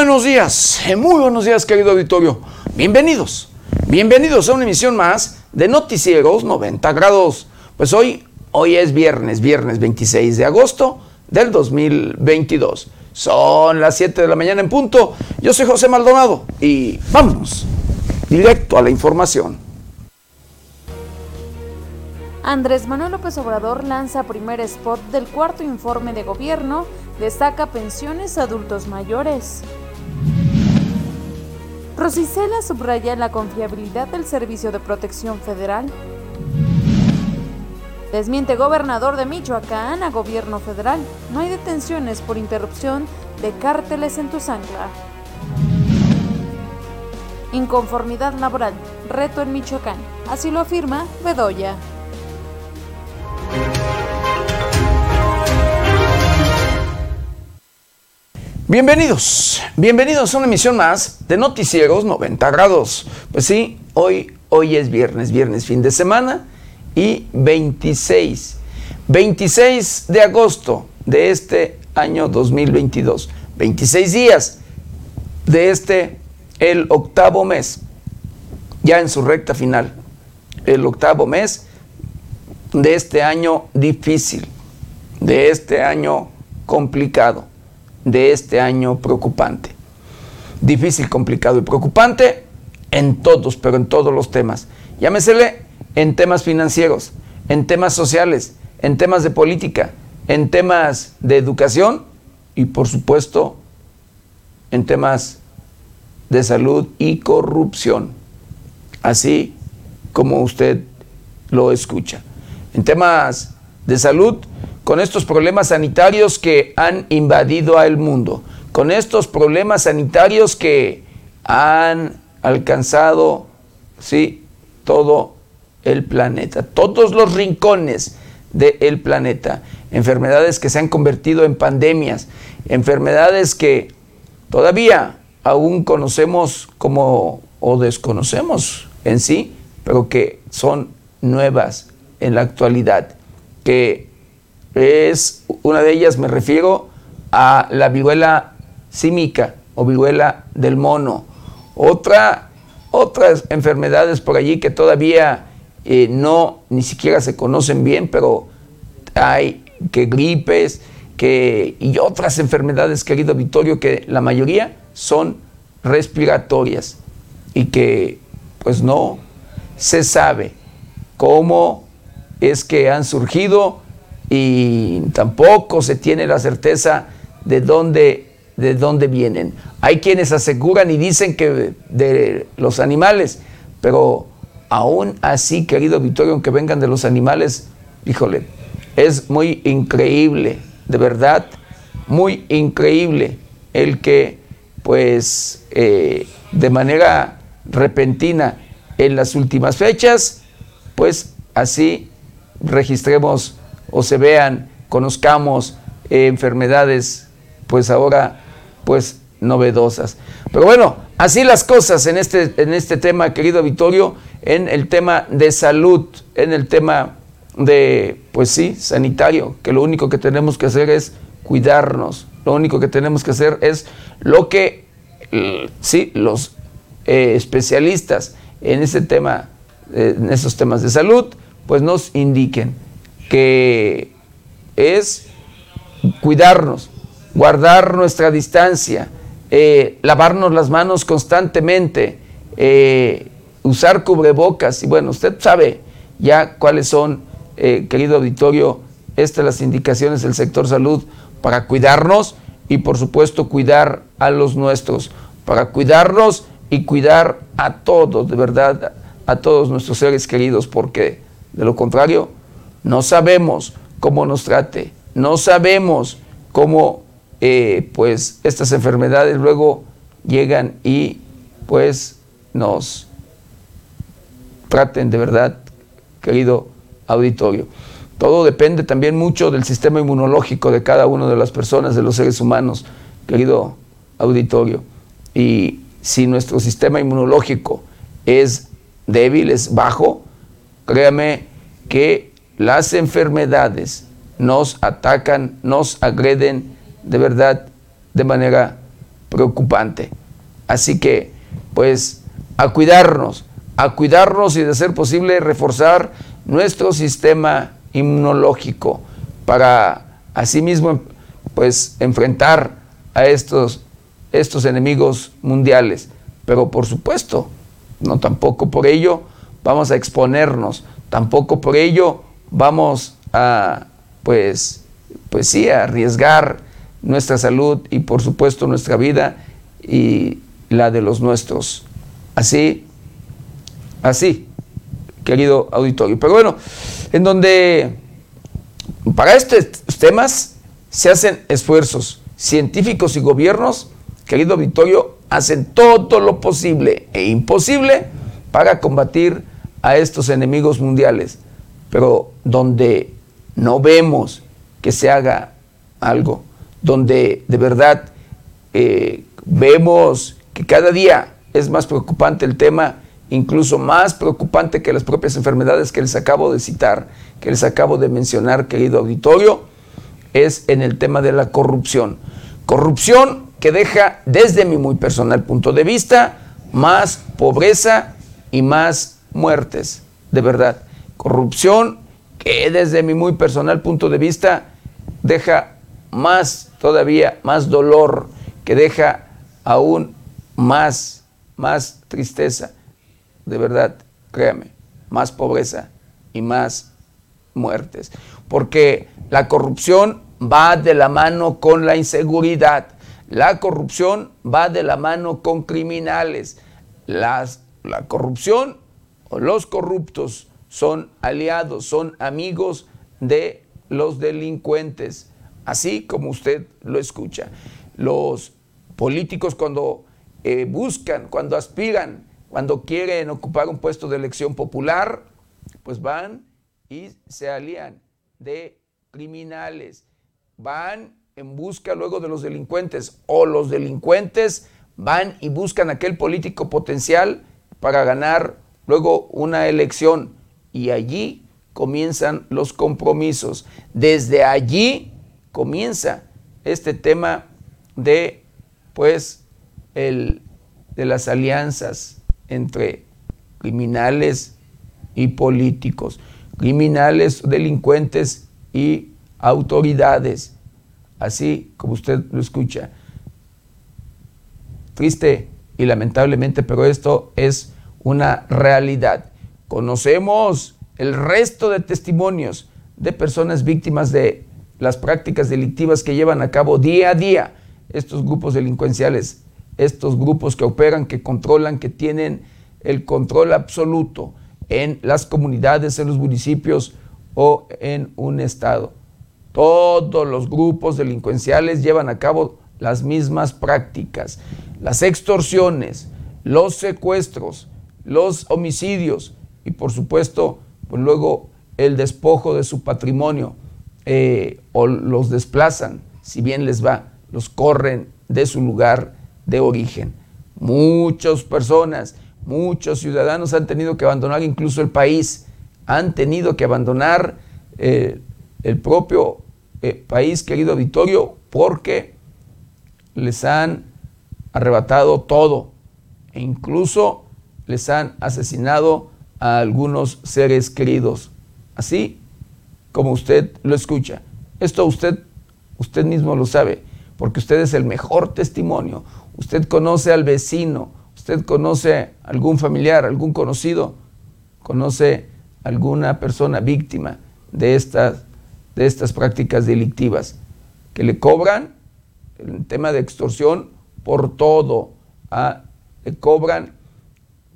Buenos días, eh, muy buenos días querido auditorio. Bienvenidos, bienvenidos a una emisión más de Noticieros 90 grados. Pues hoy, hoy es viernes, viernes 26 de agosto del 2022. Son las 7 de la mañana en punto. Yo soy José Maldonado y vamos directo a la información. Andrés Manuel López Obrador lanza primer spot del cuarto informe de gobierno, destaca pensiones a adultos mayores. Rosicela subraya la confiabilidad del Servicio de Protección Federal. Desmiente gobernador de Michoacán a gobierno federal. No hay detenciones por interrupción de cárteles en Tuzangla. Inconformidad laboral. Reto en Michoacán. Así lo afirma Bedoya. Bienvenidos, bienvenidos a una emisión más de Noticieros 90 grados. Pues sí, hoy, hoy es viernes, viernes fin de semana y 26, 26 de agosto de este año 2022. 26 días de este, el octavo mes, ya en su recta final, el octavo mes de este año difícil, de este año complicado de este año preocupante. Difícil, complicado y preocupante en todos, pero en todos los temas. Llámesele en temas financieros, en temas sociales, en temas de política, en temas de educación y por supuesto en temas de salud y corrupción. Así como usted lo escucha. En temas de salud, con estos problemas sanitarios que han invadido al mundo, con estos problemas sanitarios que han alcanzado, sí, todo el planeta, todos los rincones del planeta, enfermedades que se han convertido en pandemias, enfermedades que todavía aún conocemos como o desconocemos en sí, pero que son nuevas en la actualidad, que es una de ellas, me refiero a la viruela símica o viruela del mono. Otra, otras enfermedades por allí que todavía eh, no ni siquiera se conocen bien, pero hay que gripes que, y otras enfermedades, querido Vittorio, que la mayoría son respiratorias y que pues no se sabe cómo es que han surgido y tampoco se tiene la certeza de dónde, de dónde vienen. Hay quienes aseguran y dicen que de los animales, pero aún así, querido Vittorio, aunque vengan de los animales, híjole, es muy increíble, de verdad, muy increíble el que, pues, eh, de manera repentina en las últimas fechas, pues así registremos o se vean, conozcamos eh, enfermedades, pues ahora, pues novedosas. Pero bueno, así las cosas en este, en este tema, querido Vittorio, en el tema de salud, en el tema de, pues sí, sanitario, que lo único que tenemos que hacer es cuidarnos, lo único que tenemos que hacer es lo que, sí, los eh, especialistas en ese tema, eh, en esos temas de salud, pues nos indiquen que es cuidarnos, guardar nuestra distancia, eh, lavarnos las manos constantemente, eh, usar cubrebocas. Y bueno, usted sabe ya cuáles son, eh, querido auditorio, estas las indicaciones del sector salud para cuidarnos y por supuesto cuidar a los nuestros, para cuidarnos y cuidar a todos, de verdad, a todos nuestros seres queridos, porque de lo contrario, no sabemos cómo nos trate, no sabemos cómo eh, pues estas enfermedades luego llegan y pues nos traten de verdad, querido auditorio. Todo depende también mucho del sistema inmunológico de cada una de las personas, de los seres humanos, querido auditorio. Y si nuestro sistema inmunológico es débil, es bajo, créame que las enfermedades nos atacan, nos agreden de verdad de manera preocupante. Así que, pues, a cuidarnos, a cuidarnos y de ser posible reforzar nuestro sistema inmunológico para asimismo, pues, enfrentar a estos, estos enemigos mundiales. Pero por supuesto, no tampoco por ello vamos a exponernos, tampoco por ello vamos a, pues, pues sí, a arriesgar nuestra salud y por supuesto nuestra vida y la de los nuestros. Así, así, querido auditorio. Pero bueno, en donde para estos temas se hacen esfuerzos científicos y gobiernos, querido auditorio, hacen todo lo posible e imposible para combatir a estos enemigos mundiales. Pero donde no vemos que se haga algo, donde de verdad eh, vemos que cada día es más preocupante el tema, incluso más preocupante que las propias enfermedades que les acabo de citar, que les acabo de mencionar, querido auditorio, es en el tema de la corrupción. Corrupción que deja, desde mi muy personal punto de vista, más pobreza y más muertes, de verdad. Corrupción que desde mi muy personal punto de vista deja más, todavía más dolor, que deja aún más, más tristeza, de verdad, créame, más pobreza y más muertes. Porque la corrupción va de la mano con la inseguridad, la corrupción va de la mano con criminales, Las, la corrupción o los corruptos son aliados, son amigos de los delincuentes, así como usted lo escucha. Los políticos cuando eh, buscan, cuando aspiran, cuando quieren ocupar un puesto de elección popular, pues van y se alían de criminales, van en busca luego de los delincuentes o los delincuentes van y buscan aquel político potencial para ganar luego una elección y allí comienzan los compromisos. Desde allí comienza este tema de, pues, el, de las alianzas entre criminales y políticos, criminales, delincuentes y autoridades, así como usted lo escucha. Triste y lamentablemente, pero esto es una realidad. Conocemos el resto de testimonios de personas víctimas de las prácticas delictivas que llevan a cabo día a día estos grupos delincuenciales, estos grupos que operan, que controlan, que tienen el control absoluto en las comunidades, en los municipios o en un estado. Todos los grupos delincuenciales llevan a cabo las mismas prácticas. Las extorsiones, los secuestros, los homicidios y por supuesto pues luego el despojo de su patrimonio eh, o los desplazan, si bien les va, los corren de su lugar de origen. Muchas personas, muchos ciudadanos han tenido que abandonar incluso el país, han tenido que abandonar eh, el propio eh, país, querido auditorio, porque les han arrebatado todo e incluso les han asesinado a algunos seres queridos, así como usted lo escucha. Esto usted, usted mismo lo sabe, porque usted es el mejor testimonio. Usted conoce al vecino, usted conoce algún familiar, algún conocido, conoce alguna persona víctima de estas, de estas prácticas delictivas que le cobran el tema de extorsión por todo, ¿ah? le cobran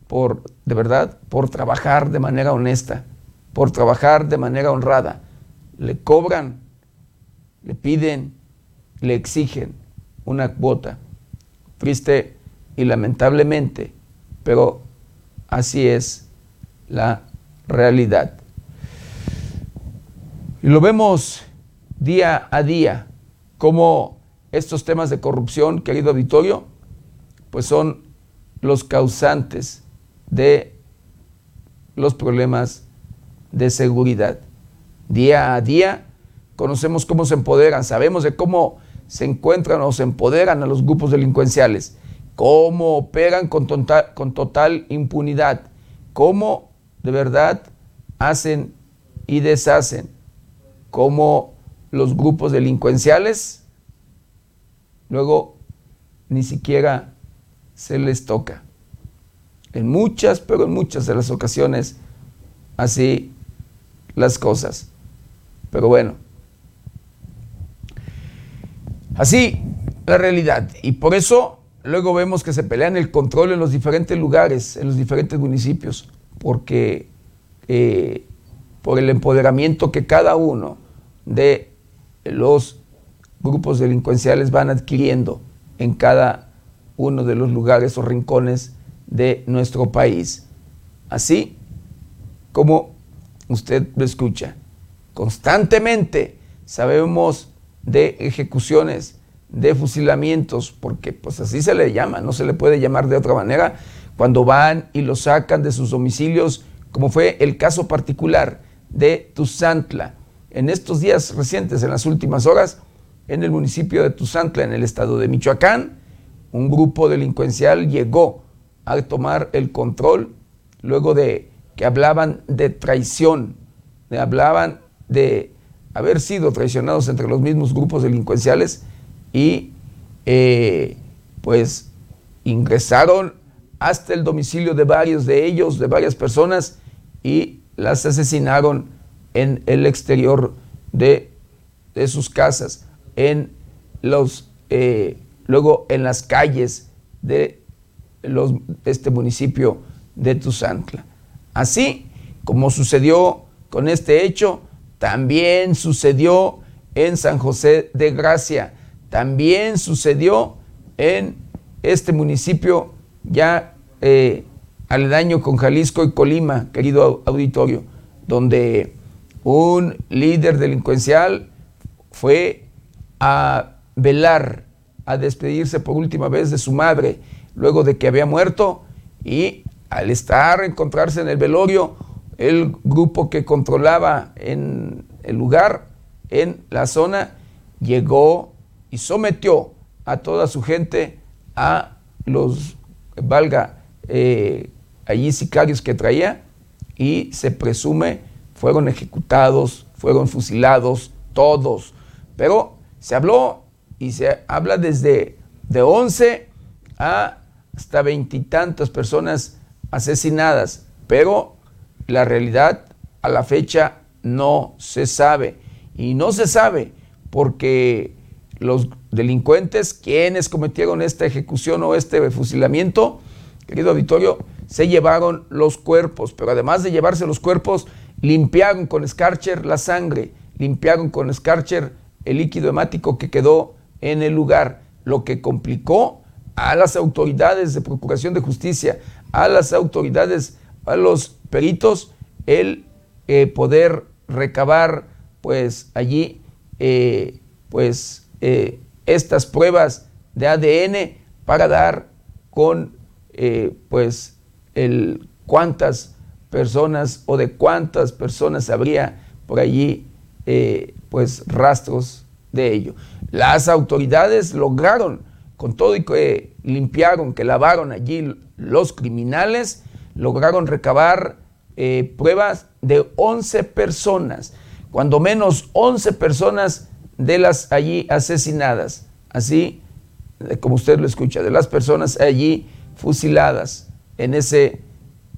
por, de verdad, por trabajar de manera honesta, por trabajar de manera honrada. Le cobran, le piden, le exigen una cuota. Triste y lamentablemente, pero así es la realidad. Y lo vemos día a día, como estos temas de corrupción, querido auditorio, pues son los causantes de los problemas de seguridad. Día a día conocemos cómo se empoderan, sabemos de cómo se encuentran o se empoderan a los grupos delincuenciales, cómo operan con con total impunidad, cómo de verdad hacen y deshacen, cómo los grupos delincuenciales luego ni siquiera se les toca. En muchas, pero en muchas de las ocasiones, así las cosas. Pero bueno, así la realidad. Y por eso luego vemos que se pelean el control en los diferentes lugares, en los diferentes municipios, porque eh, por el empoderamiento que cada uno de los grupos delincuenciales van adquiriendo en cada uno de los lugares o rincones de nuestro país. Así como usted lo escucha. Constantemente sabemos de ejecuciones, de fusilamientos, porque pues así se le llama, no se le puede llamar de otra manera, cuando van y lo sacan de sus domicilios, como fue el caso particular de Tuzantla. En estos días recientes, en las últimas horas, en el municipio de Tuzantla, en el estado de Michoacán, un grupo delincuencial llegó a tomar el control luego de que hablaban de traición, de, hablaban de haber sido traicionados entre los mismos grupos delincuenciales y eh, pues ingresaron hasta el domicilio de varios de ellos, de varias personas, y las asesinaron en el exterior de, sus casas, en los, eh, luego en las calles de, este municipio de Tuzantla. Así como sucedió con este hecho, también sucedió en San José de Gracia, también sucedió en este municipio ya eh, aledaño con Jalisco y Colima, querido auditorio, donde un líder delincuencial fue a velar, a despedirse por última vez de su madre, luego de que había muerto, y al estar, encontrarse en el velorio, el grupo que controlaba en el lugar, en la zona, llegó y sometió a toda su gente a los, valga, eh, allí sicarios que traía y se presume fueron ejecutados, fueron fusilados, todos. Pero se habló y se habla desde de 11 a hasta veintitantas personas asesinadas, pero la realidad a la fecha no se sabe. Y no se sabe porque los delincuentes, quienes cometieron esta ejecución o este fusilamiento, querido auditorio, se llevaron los cuerpos, pero además de llevarse los cuerpos, limpiaron con escarcher la sangre, limpiaron con escarcher el líquido hemático que quedó en el lugar, lo que complicó a las autoridades de Procuración de Justicia, a las autoridades, a los peritos, el eh, poder recabar pues allí eh, pues eh, estas pruebas de ADN para dar con pues el cuántas personas o de cuántas personas habría por allí pues rastros de ello. Las autoridades lograron con todo y que limpiaron, que lavaron allí los criminales, lograron recabar eh, pruebas de 11 personas, cuando menos 11 personas de las allí asesinadas, así eh, como usted lo escucha, de las personas allí fusiladas en ese,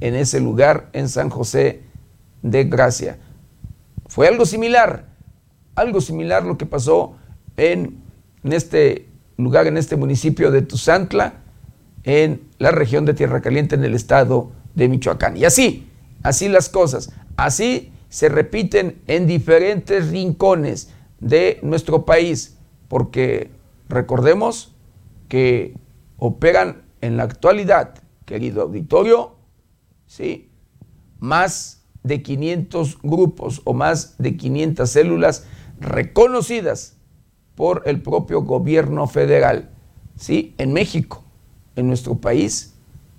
en ese lugar en San José de Gracia. Fue algo similar, algo similar lo que pasó en, en este lugar, en este municipio de Tuzantla, en la región de Tierra Caliente, en el estado de Michoacán. Y así, así las cosas, así se repiten en diferentes rincones de nuestro país, porque recordemos que operan en la actualidad, querido auditorio, ¿sí? más de 500 grupos o más de 500 células reconocidas por el propio gobierno federal. ¿sí? En México, en nuestro país,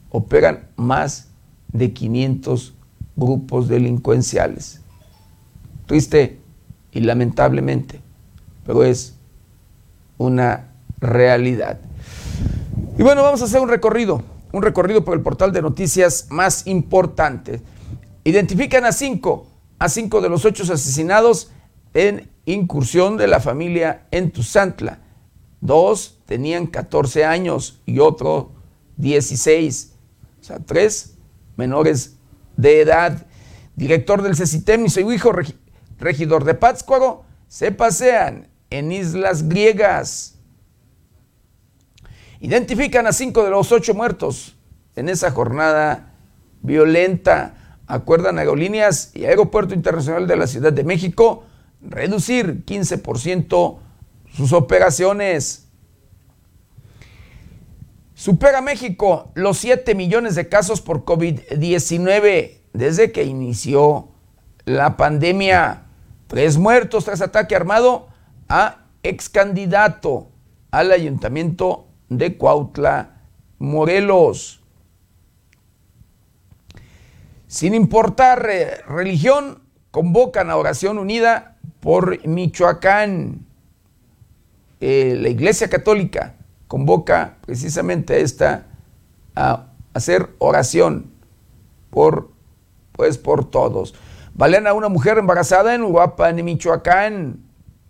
operan más de 500 grupos delincuenciales. Triste y lamentablemente, pero es una realidad. Y bueno, vamos a hacer un recorrido, un recorrido por el portal de noticias más importante. Identifican a cinco, a cinco de los ocho asesinados en incursión de la familia en Tuzantla. Dos tenían 14 años y otro 16. O sea, tres menores de edad. Director del CECITEM y su hijo regidor de Pátzcuaro se pasean en islas griegas. Identifican a cinco de los ocho muertos en esa jornada violenta. Acuerdan aerolíneas y Aeropuerto Internacional de la Ciudad de México reducir 15% sus operaciones. Supera México los 7 millones de casos por COVID-19 desde que inició la pandemia. Tres muertos tras ataque armado a ex candidato al ayuntamiento de Cuautla, Morelos. Sin importar eh, religión, convocan a oración unida por Michoacán. Eh, la Iglesia Católica convoca precisamente esta a hacer oración por, pues, por todos. Valen a una mujer embarazada en Uruapan, en Michoacán.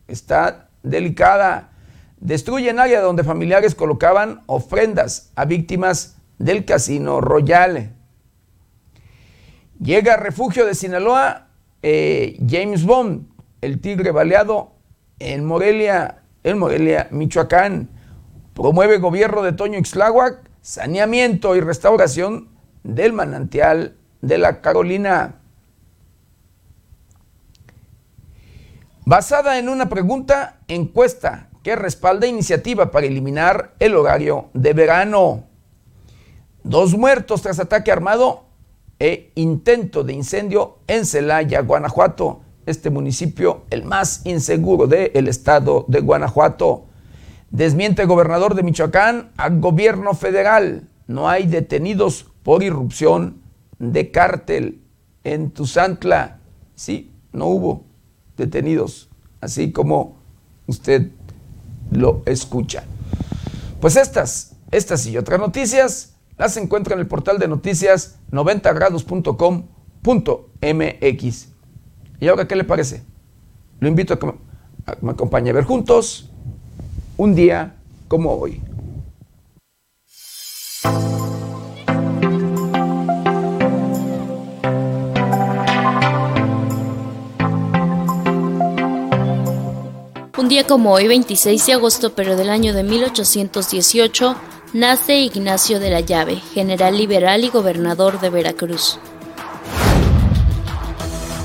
Está delicada. Destruyen área donde familiares colocaban ofrendas a víctimas del Casino Royal. Llega a refugio de Sinaloa eh, James Bond, el tigre baleado en Morelia, en Morelia, Michoacán. Promueve gobierno de Toño Ixtláhuac saneamiento y restauración del manantial de la Carolina. Basada en una pregunta, encuesta que respalda iniciativa para eliminar el horario de verano. Dos muertos tras ataque armado e intento de incendio en Celaya, Guanajuato este municipio el más inseguro del estado de Guanajuato. Desmiente el gobernador de Michoacán al gobierno federal. No hay detenidos por irrupción de cártel en Tuzantla. Sí, no hubo detenidos, así como usted lo escucha. Pues estas, estas y otras noticias las encuentra en el portal de noticias 90grados.com.mx. ¿Y ahora qué le parece? Lo invito a que me acompañe a ver juntos un día como hoy. Un día como hoy, 26 de agosto, pero del año de 1818, nace Ignacio de la Llave, general liberal y gobernador de Veracruz.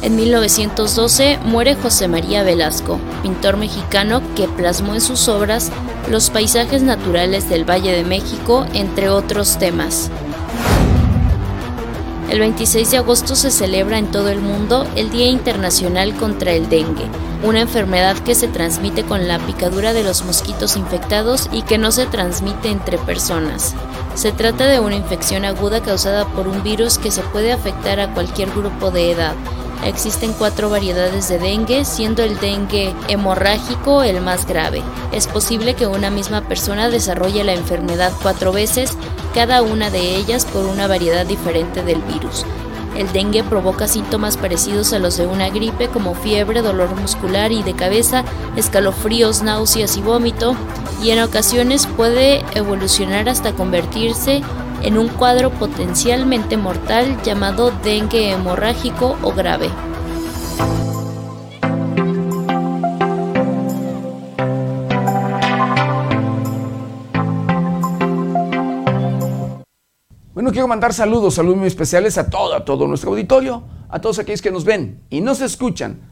En 1912 muere José María Velasco, pintor mexicano que plasmó en sus obras los paisajes naturales del Valle de México, entre otros temas. El 26 de agosto se celebra en todo el mundo el Día Internacional contra el Dengue, una enfermedad que se transmite con la picadura de los mosquitos infectados y que no se transmite entre personas. Se trata de una infección aguda causada por un virus que se puede afectar a cualquier grupo de edad, Existen cuatro variedades de dengue, siendo el dengue hemorrágico el más grave. Es posible que una misma persona desarrolle la enfermedad cuatro veces, cada una de ellas por una variedad diferente del virus. El dengue provoca síntomas parecidos a los de una gripe como fiebre, dolor muscular y de cabeza, escalofríos, náuseas y vómito, y en ocasiones puede evolucionar hasta convertirse en un cuadro potencialmente mortal llamado dengue hemorrágico o grave. Bueno, quiero mandar saludos, saludos muy especiales a todo, a todo nuestro auditorio, a todos aquellos que nos ven y nos escuchan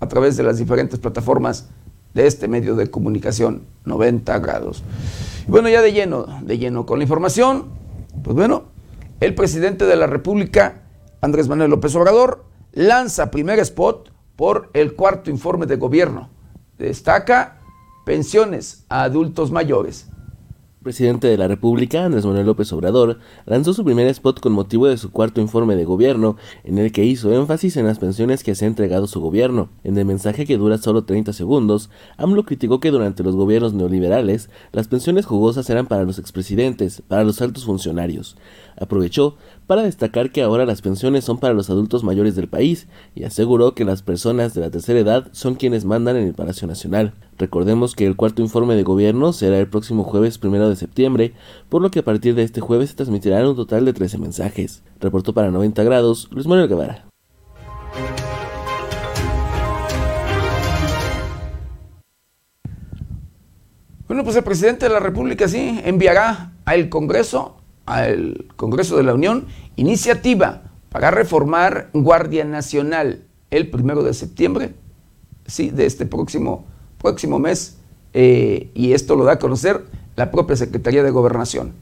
a través de las diferentes plataformas de este medio de comunicación 90 grados. Y bueno, ya de lleno, de lleno con la información, pues bueno, el presidente de la República, Andrés Manuel López Obrador, lanza primer spot por el cuarto informe de gobierno. Destaca pensiones a adultos mayores presidente de la República, Andrés Manuel López Obrador, lanzó su primer spot con motivo de su cuarto informe de gobierno, en el que hizo énfasis en las pensiones que se ha entregado su gobierno. En el mensaje que dura solo 30 segundos, AMLO criticó que durante los gobiernos neoliberales, las pensiones jugosas eran para los expresidentes, para los altos funcionarios. Aprovechó para destacar que ahora las pensiones son para los adultos mayores del país y aseguró que las personas de la tercera edad son quienes mandan en el Palacio Nacional. Recordemos que el cuarto informe de gobierno será el próximo jueves primero de septiembre, por lo que a partir de este jueves se transmitirán un total de 13 mensajes. Reportó para 90 grados Luis Manuel Guevara. Bueno, pues el presidente de la República sí enviará al Congreso al Congreso de la Unión iniciativa para reformar Guardia Nacional el primero de septiembre, sí, de este próximo, próximo mes, eh, y esto lo da a conocer la propia Secretaría de Gobernación.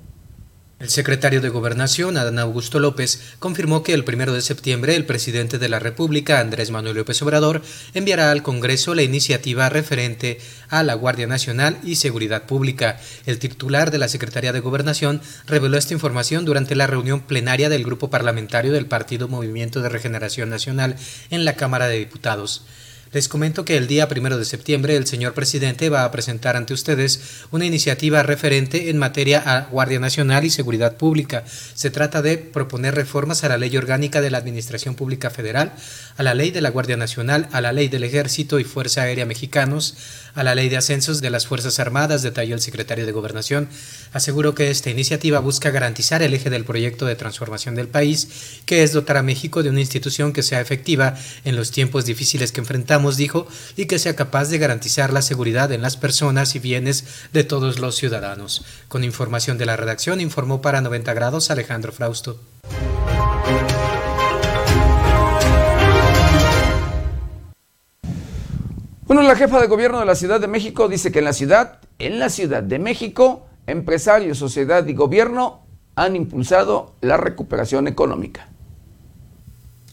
El secretario de Gobernación, Adán Augusto López, confirmó que el primero de septiembre el presidente de la República, Andrés Manuel López Obrador, enviará al Congreso la iniciativa referente a la Guardia Nacional y Seguridad Pública. El titular de la Secretaría de Gobernación reveló esta información durante la reunión plenaria del grupo parlamentario del Partido Movimiento de Regeneración Nacional en la Cámara de Diputados. Les comento que el día primero de septiembre el señor presidente va a presentar ante ustedes una iniciativa referente en materia a Guardia Nacional y Seguridad Pública. Se trata de proponer reformas a la Ley Orgánica de la Administración Pública Federal, a la Ley de la Guardia Nacional, a la Ley del Ejército y Fuerza Aérea Mexicanos, a la Ley de Ascensos de las Fuerzas Armadas, detalló el secretario de Gobernación. Aseguró que esta iniciativa busca garantizar el eje del proyecto de transformación del país, que es dotar a México de una institución que sea efectiva en los tiempos difíciles que enfrentamos, dijo, y que sea capaz de garantizar la seguridad en las personas y bienes de todos los ciudadanos. Con información de la redacción, informó para 90 grados Alejandro Frausto. Bueno, la jefa de gobierno de la Ciudad de México dice que en la ciudad, en la Ciudad de México, empresarios, sociedad y gobierno han impulsado la recuperación económica.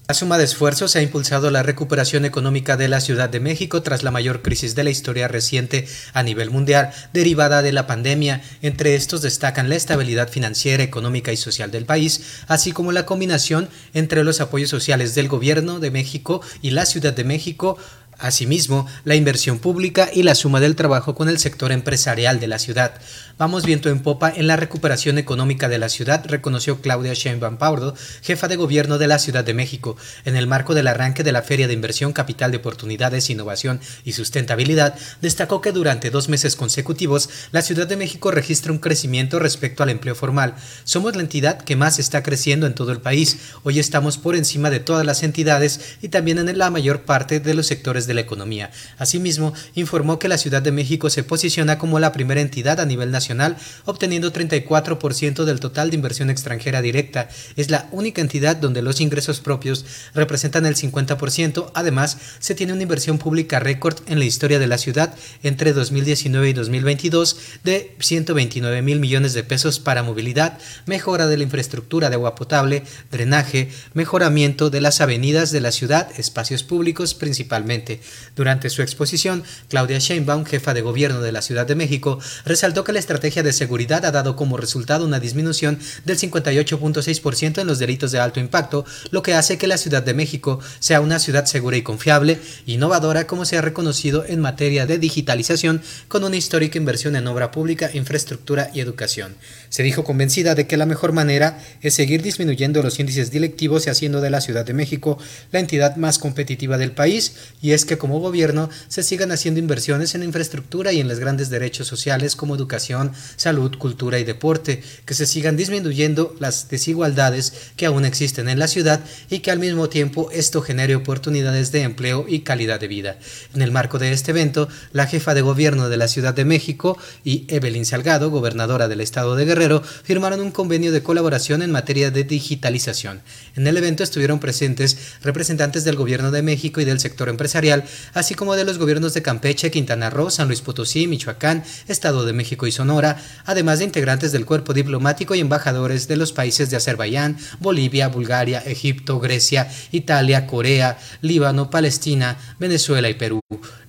La suma de esfuerzos ha impulsado la recuperación económica de la Ciudad de México tras la mayor crisis de la historia reciente a nivel mundial derivada de la pandemia. Entre estos destacan la estabilidad financiera, económica y social del país, así como la combinación entre los apoyos sociales del Gobierno de México y la Ciudad de México Asimismo, la inversión pública y la suma del trabajo con el sector empresarial de la ciudad. Vamos viento en popa en la recuperación económica de la ciudad, reconoció Claudia Sheinbaum Pardo, jefa de gobierno de la Ciudad de México, en el marco del arranque de la Feria de Inversión Capital de Oportunidades, Innovación y Sustentabilidad, destacó que durante dos meses consecutivos la Ciudad de México registra un crecimiento respecto al empleo formal. Somos la entidad que más está creciendo en todo el país. Hoy estamos por encima de todas las entidades y también en la mayor parte de los sectores de la economía. Asimismo, informó que la Ciudad de México se posiciona como la primera entidad a nivel nacional obteniendo 34% del total de inversión extranjera directa. Es la única entidad donde los ingresos propios representan el 50%. Además, se tiene una inversión pública récord en la historia de la ciudad entre 2019 y 2022 de 129 mil millones de pesos para movilidad, mejora de la infraestructura de agua potable, drenaje, mejoramiento de las avenidas de la ciudad, espacios públicos principalmente. Durante su exposición, Claudia Sheinbaum, jefa de gobierno de la Ciudad de México, resaltó que la estrategia de seguridad ha dado como resultado una disminución del 58.6% en los delitos de alto impacto, lo que hace que la Ciudad de México sea una ciudad segura y confiable, innovadora como se ha reconocido en materia de digitalización, con una histórica inversión en obra pública, infraestructura y educación. Se dijo convencida de que la mejor manera es seguir disminuyendo los índices directivos y haciendo de la Ciudad de México la entidad más competitiva del país, y es que como gobierno se sigan haciendo inversiones en infraestructura y en los grandes derechos sociales como educación, salud, cultura y deporte, que se sigan disminuyendo las desigualdades que aún existen en la ciudad y que al mismo tiempo esto genere oportunidades de empleo y calidad de vida. En el marco de este evento, la jefa de gobierno de la Ciudad de México y Evelyn Salgado, gobernadora del estado de Guerrero, firmaron un convenio de colaboración en materia de digitalización. En el evento estuvieron presentes representantes del gobierno de México y del sector empresarial Así como de los gobiernos de Campeche, Quintana Roo, San Luis Potosí, Michoacán, Estado de México y Sonora, además de integrantes del cuerpo diplomático y embajadores de los países de Azerbaiyán, Bolivia, Bulgaria, Egipto, Grecia, Italia, Corea, Líbano, Palestina, Venezuela y Perú.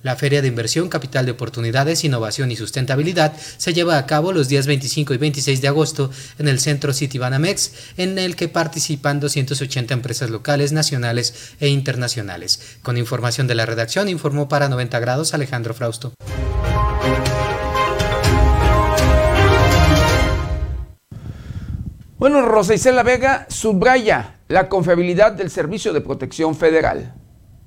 La Feria de Inversión, Capital de Oportunidades, Innovación y Sustentabilidad se lleva a cabo los días 25 y 26 de agosto en el Centro City Banamex, en el que participan 280 empresas locales, nacionales e internacionales. Con información de la redacción, informó para 90 grados Alejandro Frausto. Bueno, Rosa Isela Vega subraya la confiabilidad del Servicio de Protección Federal.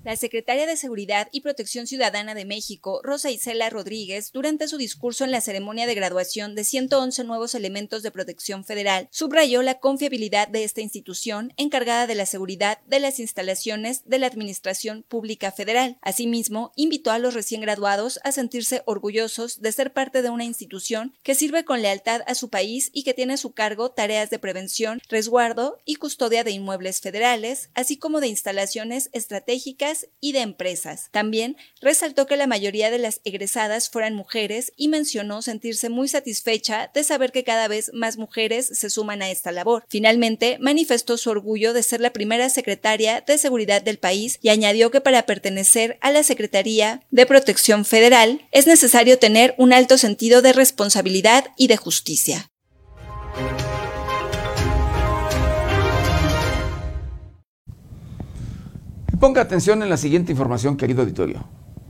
La secretaria de Seguridad y Protección Ciudadana de México, Rosa Isela Rodríguez, durante su discurso en la ceremonia de graduación de 111 nuevos elementos de protección federal, subrayó la confiabilidad de esta institución encargada de la seguridad de las instalaciones de la Administración Pública Federal. Asimismo, invitó a los recién graduados a sentirse orgullosos de ser parte de una institución que sirve con lealtad a su país y que tiene a su cargo tareas de prevención, resguardo y custodia de inmuebles federales, así como de instalaciones estratégicas y de empresas. También resaltó que la mayoría de las egresadas fueran mujeres y mencionó sentirse muy satisfecha de saber que cada vez más mujeres se suman a esta labor. Finalmente, manifestó su orgullo de ser la primera secretaria de seguridad del país y añadió que para pertenecer a la Secretaría de Protección Federal es necesario tener un alto sentido de responsabilidad y de justicia. Ponga atención en la siguiente información, querido auditorio.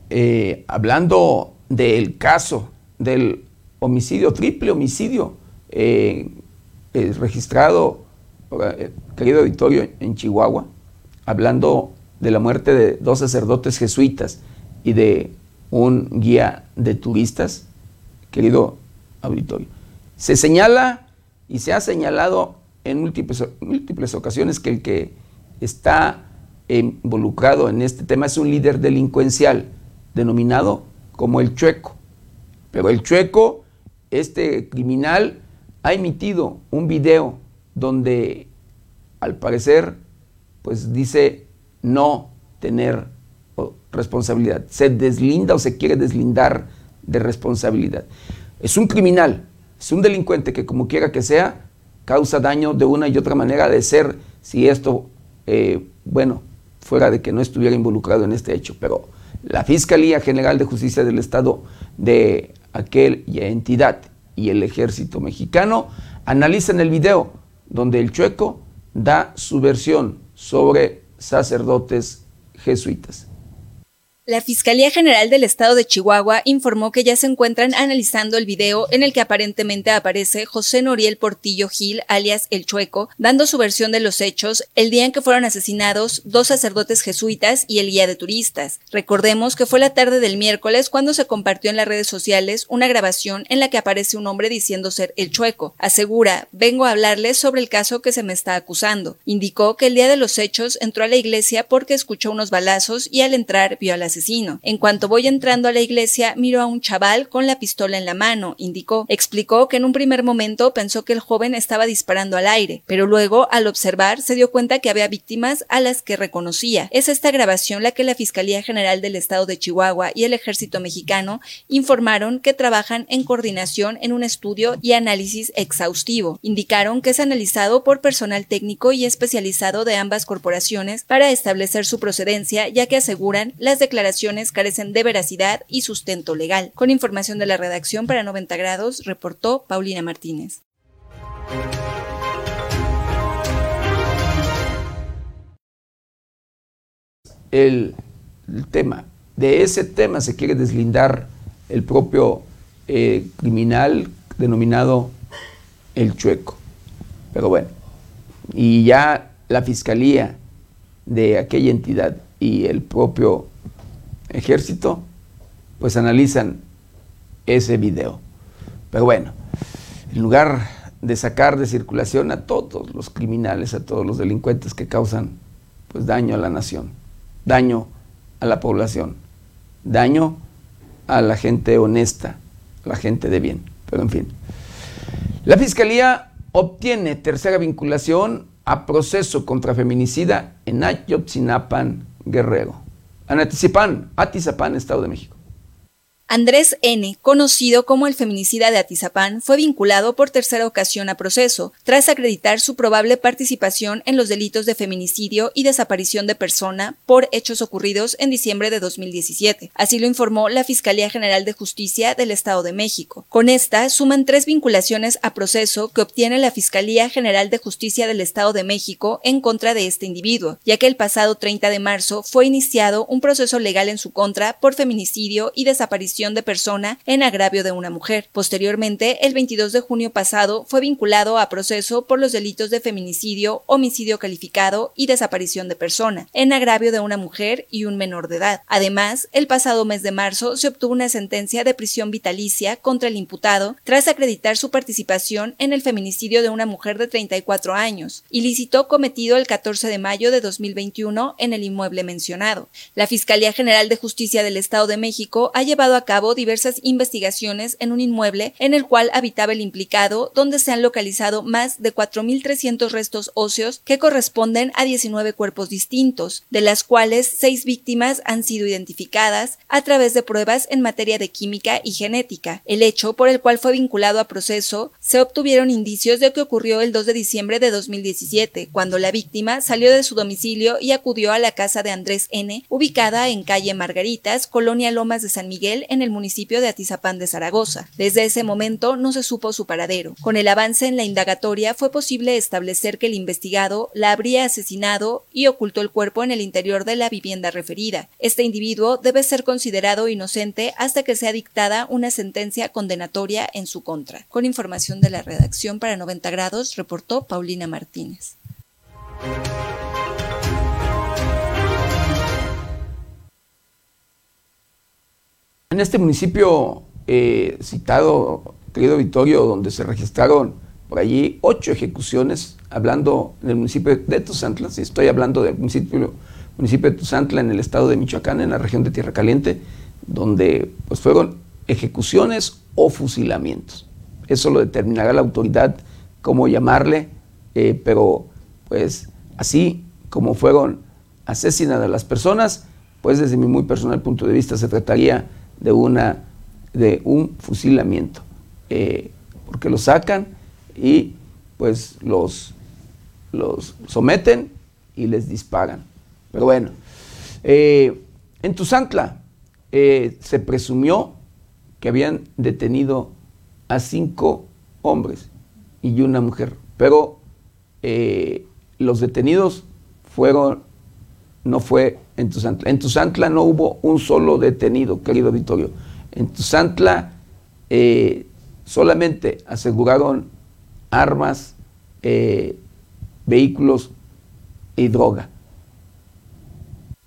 Eh, hablando del caso del homicidio, triple homicidio eh, registrado, eh, querido auditorio, en Chihuahua, hablando de la muerte de dos sacerdotes jesuitas y de un guía de turistas, querido auditorio. Se señala y se ha señalado en múltiples, múltiples ocasiones que el que está involucrado en este tema es un líder delincuencial denominado como el Chueco. Pero el Chueco, este criminal, ha emitido un video donde al parecer pues dice no tener responsabilidad. Se deslinda o se quiere deslindar de responsabilidad. Es un criminal, es un delincuente que como quiera que sea, causa daño de una y otra manera de ser si esto, eh, bueno, fuera de que no estuviera involucrado en este hecho. Pero la Fiscalía General de Justicia del Estado de aquel entidad y el ejército mexicano analizan el video donde el chueco da su versión sobre sacerdotes jesuitas. La Fiscalía General del Estado de Chihuahua informó que ya se encuentran analizando el video en el que aparentemente aparece José Noriel Portillo Gil, alias El Chueco, dando su versión de los hechos el día en que fueron asesinados dos sacerdotes jesuitas y el guía de turistas. Recordemos que fue la tarde del miércoles cuando se compartió en las redes sociales una grabación en la que aparece un hombre diciendo ser El Chueco. Asegura, vengo a hablarles sobre el caso que se me está acusando. Indicó que el día de los hechos entró a la iglesia porque escuchó unos balazos y al entrar vio a en cuanto voy entrando a la iglesia, miro a un chaval con la pistola en la mano, indicó. Explicó que en un primer momento pensó que el joven estaba disparando al aire, pero luego, al observar, se dio cuenta que había víctimas a las que reconocía. Es esta grabación la que la Fiscalía General del Estado de Chihuahua y el Ejército Mexicano informaron que trabajan en coordinación en un estudio y análisis exhaustivo. Indicaron que es analizado por personal técnico y especializado de ambas corporaciones para establecer su procedencia, ya que aseguran las declaraciones carecen de veracidad y sustento legal. Con información de la redacción para 90 grados, reportó Paulina Martínez. El, tema, de ese tema se quiere deslindar el propio eh, criminal denominado el chueco. Pero bueno, y ya la fiscalía de aquella entidad y el propio ejército, pues analizan ese video. Pero bueno, en lugar de sacar de circulación a todos los criminales, a todos los delincuentes que causan pues daño a la nación, daño a la población, daño a la gente honesta, a la gente de bien. Pero en fin. La Fiscalía obtiene tercera vinculación a proceso contra feminicida en Ayotzinapan, Guerrero. En Atizapán, Atizapán, Estado de México. Andrés N., conocido como el feminicida de Atizapán, fue vinculado por tercera ocasión a proceso, tras acreditar su probable participación en los delitos de feminicidio y desaparición de persona por hechos ocurridos en diciembre de 2017. Así lo informó la Fiscalía General de Justicia del Estado de México. Con esta, suman tres vinculaciones a proceso que obtiene la Fiscalía General de Justicia del Estado de México en contra de este individuo, ya que el pasado 30 de marzo fue iniciado un proceso legal en su contra por feminicidio y desaparición de persona en agravio de una mujer. Posteriormente, el 22 de junio pasado, fue vinculado a proceso por los delitos de feminicidio, homicidio calificado y desaparición de persona, en agravio de una mujer y un menor de edad. Además, el pasado mes de marzo se obtuvo una sentencia de prisión vitalicia contra el imputado tras acreditar su participación en el feminicidio de una mujer de 34 años, ilícito cometido el 14 de mayo de 2021 en el inmueble mencionado. La Fiscalía General de Justicia del Estado de México ha llevado a cabo diversas investigaciones en un inmueble en el cual habitaba el implicado, donde se han localizado más de 4.300 restos óseos que corresponden a 19 cuerpos distintos, de las cuales seis víctimas han sido identificadas a través de pruebas en materia de química y genética. El hecho por el cual fue vinculado a proceso se obtuvieron indicios de que ocurrió el 2 de diciembre de 2017, cuando la víctima salió de su domicilio y acudió a la casa de Andrés N., ubicada en calle Margaritas, Colonia Lomas de San Miguel, en el municipio de Atizapán de Zaragoza. Desde ese momento no se supo su paradero. Con el avance en la indagatoria fue posible establecer que el investigado la habría asesinado y ocultó el cuerpo en el interior de la vivienda referida. Este individuo debe ser considerado inocente hasta que sea dictada una sentencia condenatoria en su contra. Con información de la redacción para 90 grados, reportó Paulina Martínez. En este municipio eh, citado, querido Vittorio, donde se registraron por allí ocho ejecuciones, hablando del municipio de Tuzantla, si estoy hablando del municipio, municipio de Tuzantla en el estado de Michoacán, en la región de Tierra Caliente, donde pues fueron ejecuciones o fusilamientos. Eso lo determinará la autoridad cómo llamarle, eh, pero pues así como fueron asesinadas las personas, pues desde mi muy personal punto de vista se trataría de, una, de un fusilamiento, eh, porque los sacan y pues los, los someten y les disparan. Pero bueno, eh, en Tuzantla eh, se presumió que habían detenido a cinco hombres y una mujer, pero los detenidos fueron no fue en Tuzantla. En Tuzantla no hubo un solo detenido, querido Vittorio. En Tuzantla eh, solamente aseguraron armas, eh, vehículos y droga.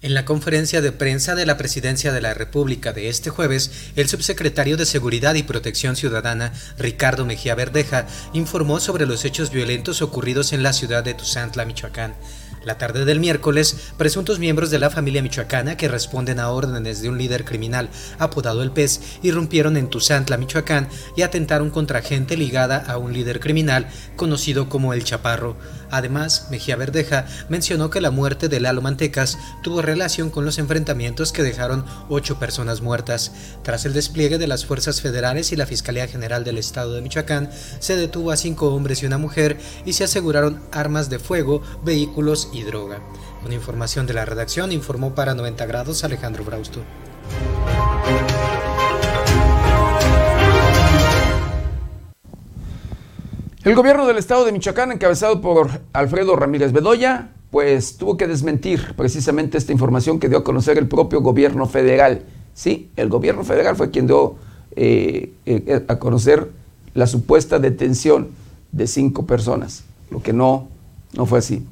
En la conferencia de prensa de la Presidencia de la República de este jueves, el subsecretario de Seguridad y Protección Ciudadana, Ricardo Mejía Verdeja, informó sobre los hechos violentos ocurridos en la ciudad de Tuzantla, Michoacán. La tarde del miércoles, presuntos miembros de la familia michoacana que responden a órdenes de un líder criminal apodado El Pez irrumpieron en Tuzantla, Michoacán y atentaron contra gente ligada a un líder criminal conocido como El Chaparro. Además, Mejía Verdeja mencionó que la muerte de Lalo Mantecas tuvo relación con los enfrentamientos que dejaron ocho personas muertas. Tras el despliegue de las fuerzas federales y la Fiscalía General del Estado de Michoacán, se detuvo a cinco hombres y una mujer y se aseguraron armas de fuego, vehículos y droga. Una información de la redacción informó para 90 grados Alejandro Brausto. El gobierno del estado de Michoacán, encabezado por Alfredo Ramírez Bedoya, pues tuvo que desmentir precisamente esta información que dio a conocer el propio gobierno federal. Sí, el gobierno federal fue quien dio eh, eh, a conocer la supuesta detención de cinco personas, lo que no, no fue así.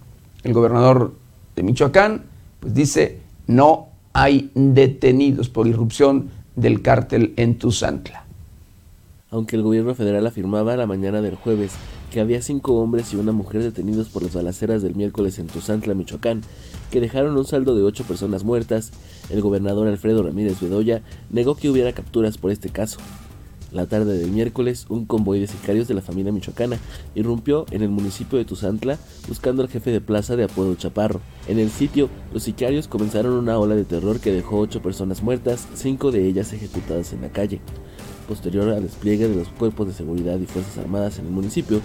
El gobernador de Michoacán pues dice no hay detenidos por irrupción del cártel en Tuzantla aunque el gobierno federal afirmaba la mañana del jueves que había cinco hombres y una mujer detenidos por las balaceras del miércoles en Tuzantla, Michoacán, que dejaron un saldo de ocho personas muertas, el gobernador Alfredo Ramírez Bedoya negó que hubiera capturas por este caso. La tarde del miércoles, un convoy de sicarios de la familia michoacana irrumpió en el municipio de Tuzantla buscando al jefe de plaza de apodo Chaparro. En el sitio, los sicarios comenzaron una ola de terror que dejó ocho personas muertas, cinco de ellas ejecutadas en la calle. Posterior al despliegue de los cuerpos de seguridad y fuerzas armadas en el municipio,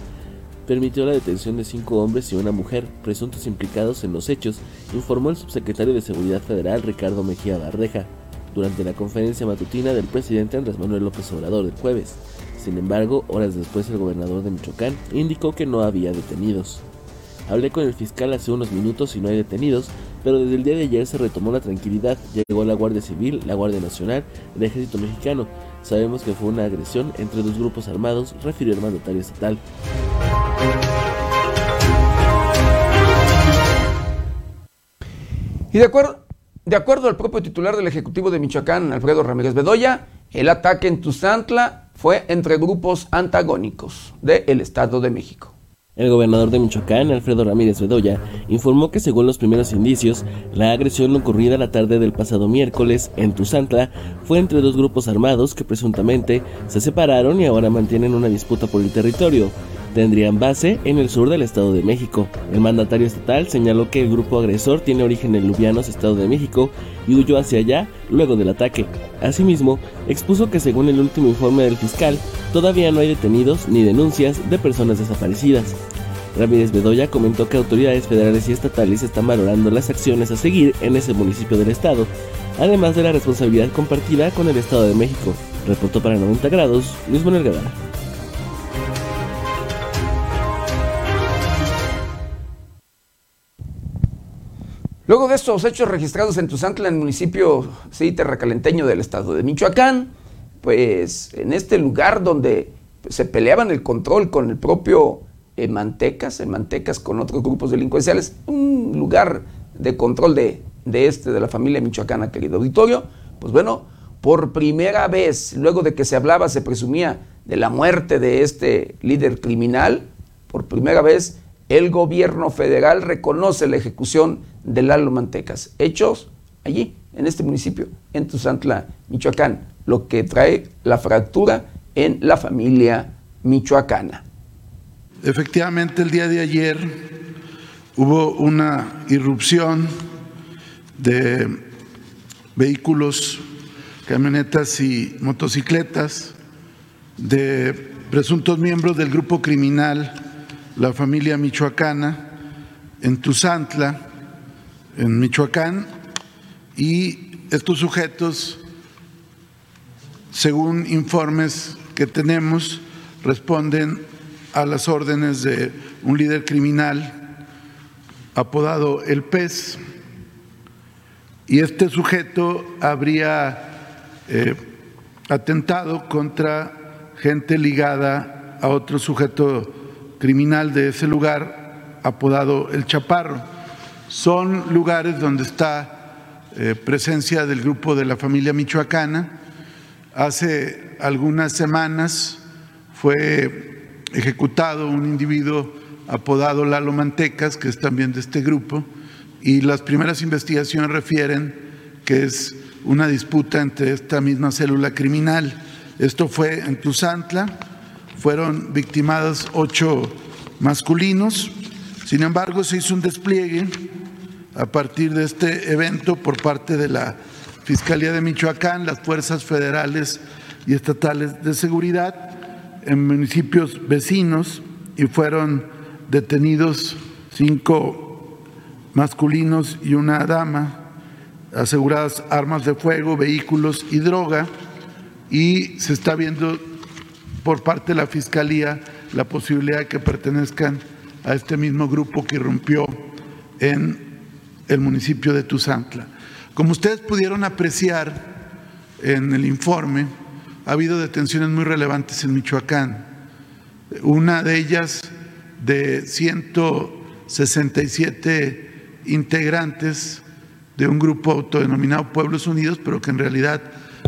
permitió la detención de cinco hombres y una mujer presuntos implicados en los hechos, informó el subsecretario de Seguridad Federal Ricardo Mejía Barreja durante la conferencia matutina del presidente Andrés Manuel López Obrador el jueves. Sin embargo, horas después el gobernador de Michoacán indicó que no había detenidos. Hablé con el fiscal hace unos minutos y no hay detenidos, pero desde el día de ayer se retomó la tranquilidad. Llegó la Guardia Civil, la Guardia Nacional, el Ejército Mexicano. Sabemos que fue una agresión entre dos grupos armados, refirió el mandatario estatal. Y de acuerdo, de acuerdo al propio titular del Ejecutivo de Michoacán, Alfredo Ramírez Bedoya, el ataque en Tuzantla fue entre grupos antagónicos del Estado de México. El gobernador de Michoacán, Alfredo Ramírez Bedoya, informó que según los primeros indicios, la agresión ocurrida la tarde del pasado miércoles en Tuzantla fue entre dos grupos armados que presuntamente se separaron y ahora mantienen una disputa por el territorio tendrían base en el sur del Estado de México. El mandatario estatal señaló que el grupo agresor tiene origen en Lubianos, Estado de México, y huyó hacia allá luego del ataque. Asimismo, expuso que según el último informe del fiscal, todavía no hay detenidos ni denuncias de personas desaparecidas. Ramírez Bedoya comentó que autoridades federales y estatales están valorando las acciones a seguir en ese municipio del estado, además de la responsabilidad compartida con el Estado de México. Reportó para 90 grados Luis Manuel Guevara. Luego de estos hechos registrados en Tuzantla, en el municipio sí, terracalenteño del estado de Michoacán, pues en este lugar donde se peleaban el control con el propio eh, Mantecas, en Mantecas con otros grupos delincuenciales, un lugar de control de, de este, de la familia michoacana, querido auditorio, pues bueno, por primera vez, luego de que se hablaba, se presumía de la muerte de este líder criminal, por primera vez el gobierno federal reconoce la ejecución de Lalo Mantecas, hechos allí, en este municipio, en Tuzantla, Michoacán, lo que trae la fractura en la familia michoacana. Efectivamente, el día de ayer hubo una irrupción de vehículos, camionetas y motocicletas de presuntos miembros del grupo criminal la familia michoacana en Tuzantla, en Michoacán, y estos sujetos, según informes que tenemos, responden a las órdenes de un líder criminal apodado El Pez, y este sujeto habría eh, atentado contra gente ligada a otro sujeto criminal de ese lugar apodado El Chaparro. Son lugares donde está eh, presencia del grupo de la familia michoacana. Hace algunas semanas fue ejecutado un individuo apodado Lalo Mantecas, que es también de este grupo, y las primeras investigaciones refieren que es una disputa entre esta misma célula criminal. Esto fue en Tuzantla, fueron victimados ocho masculinos. Sin embargo, se hizo un despliegue a partir de este evento por parte de la Fiscalía de Michoacán, las fuerzas federales y estatales de seguridad en municipios vecinos y fueron detenidos cinco masculinos y una dama, aseguradas armas de fuego, vehículos y droga, y se está viendo por parte de la Fiscalía la posibilidad de que pertenezcan a este mismo grupo que irrumpió en el municipio de Tuzantla. Como ustedes pudieron apreciar en el informe, ha habido detenciones muy relevantes en Michoacán. Una de ellas de 167 integrantes de un grupo autodenominado Pueblos Unidos, pero que en realidad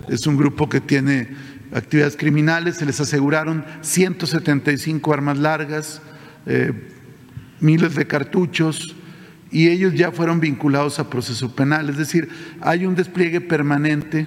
es un grupo que tiene actividades criminales, se les aseguraron 175 armas largas, eh, miles de cartuchos, y ellos ya fueron vinculados a proceso penal. Es decir, hay un despliegue permanente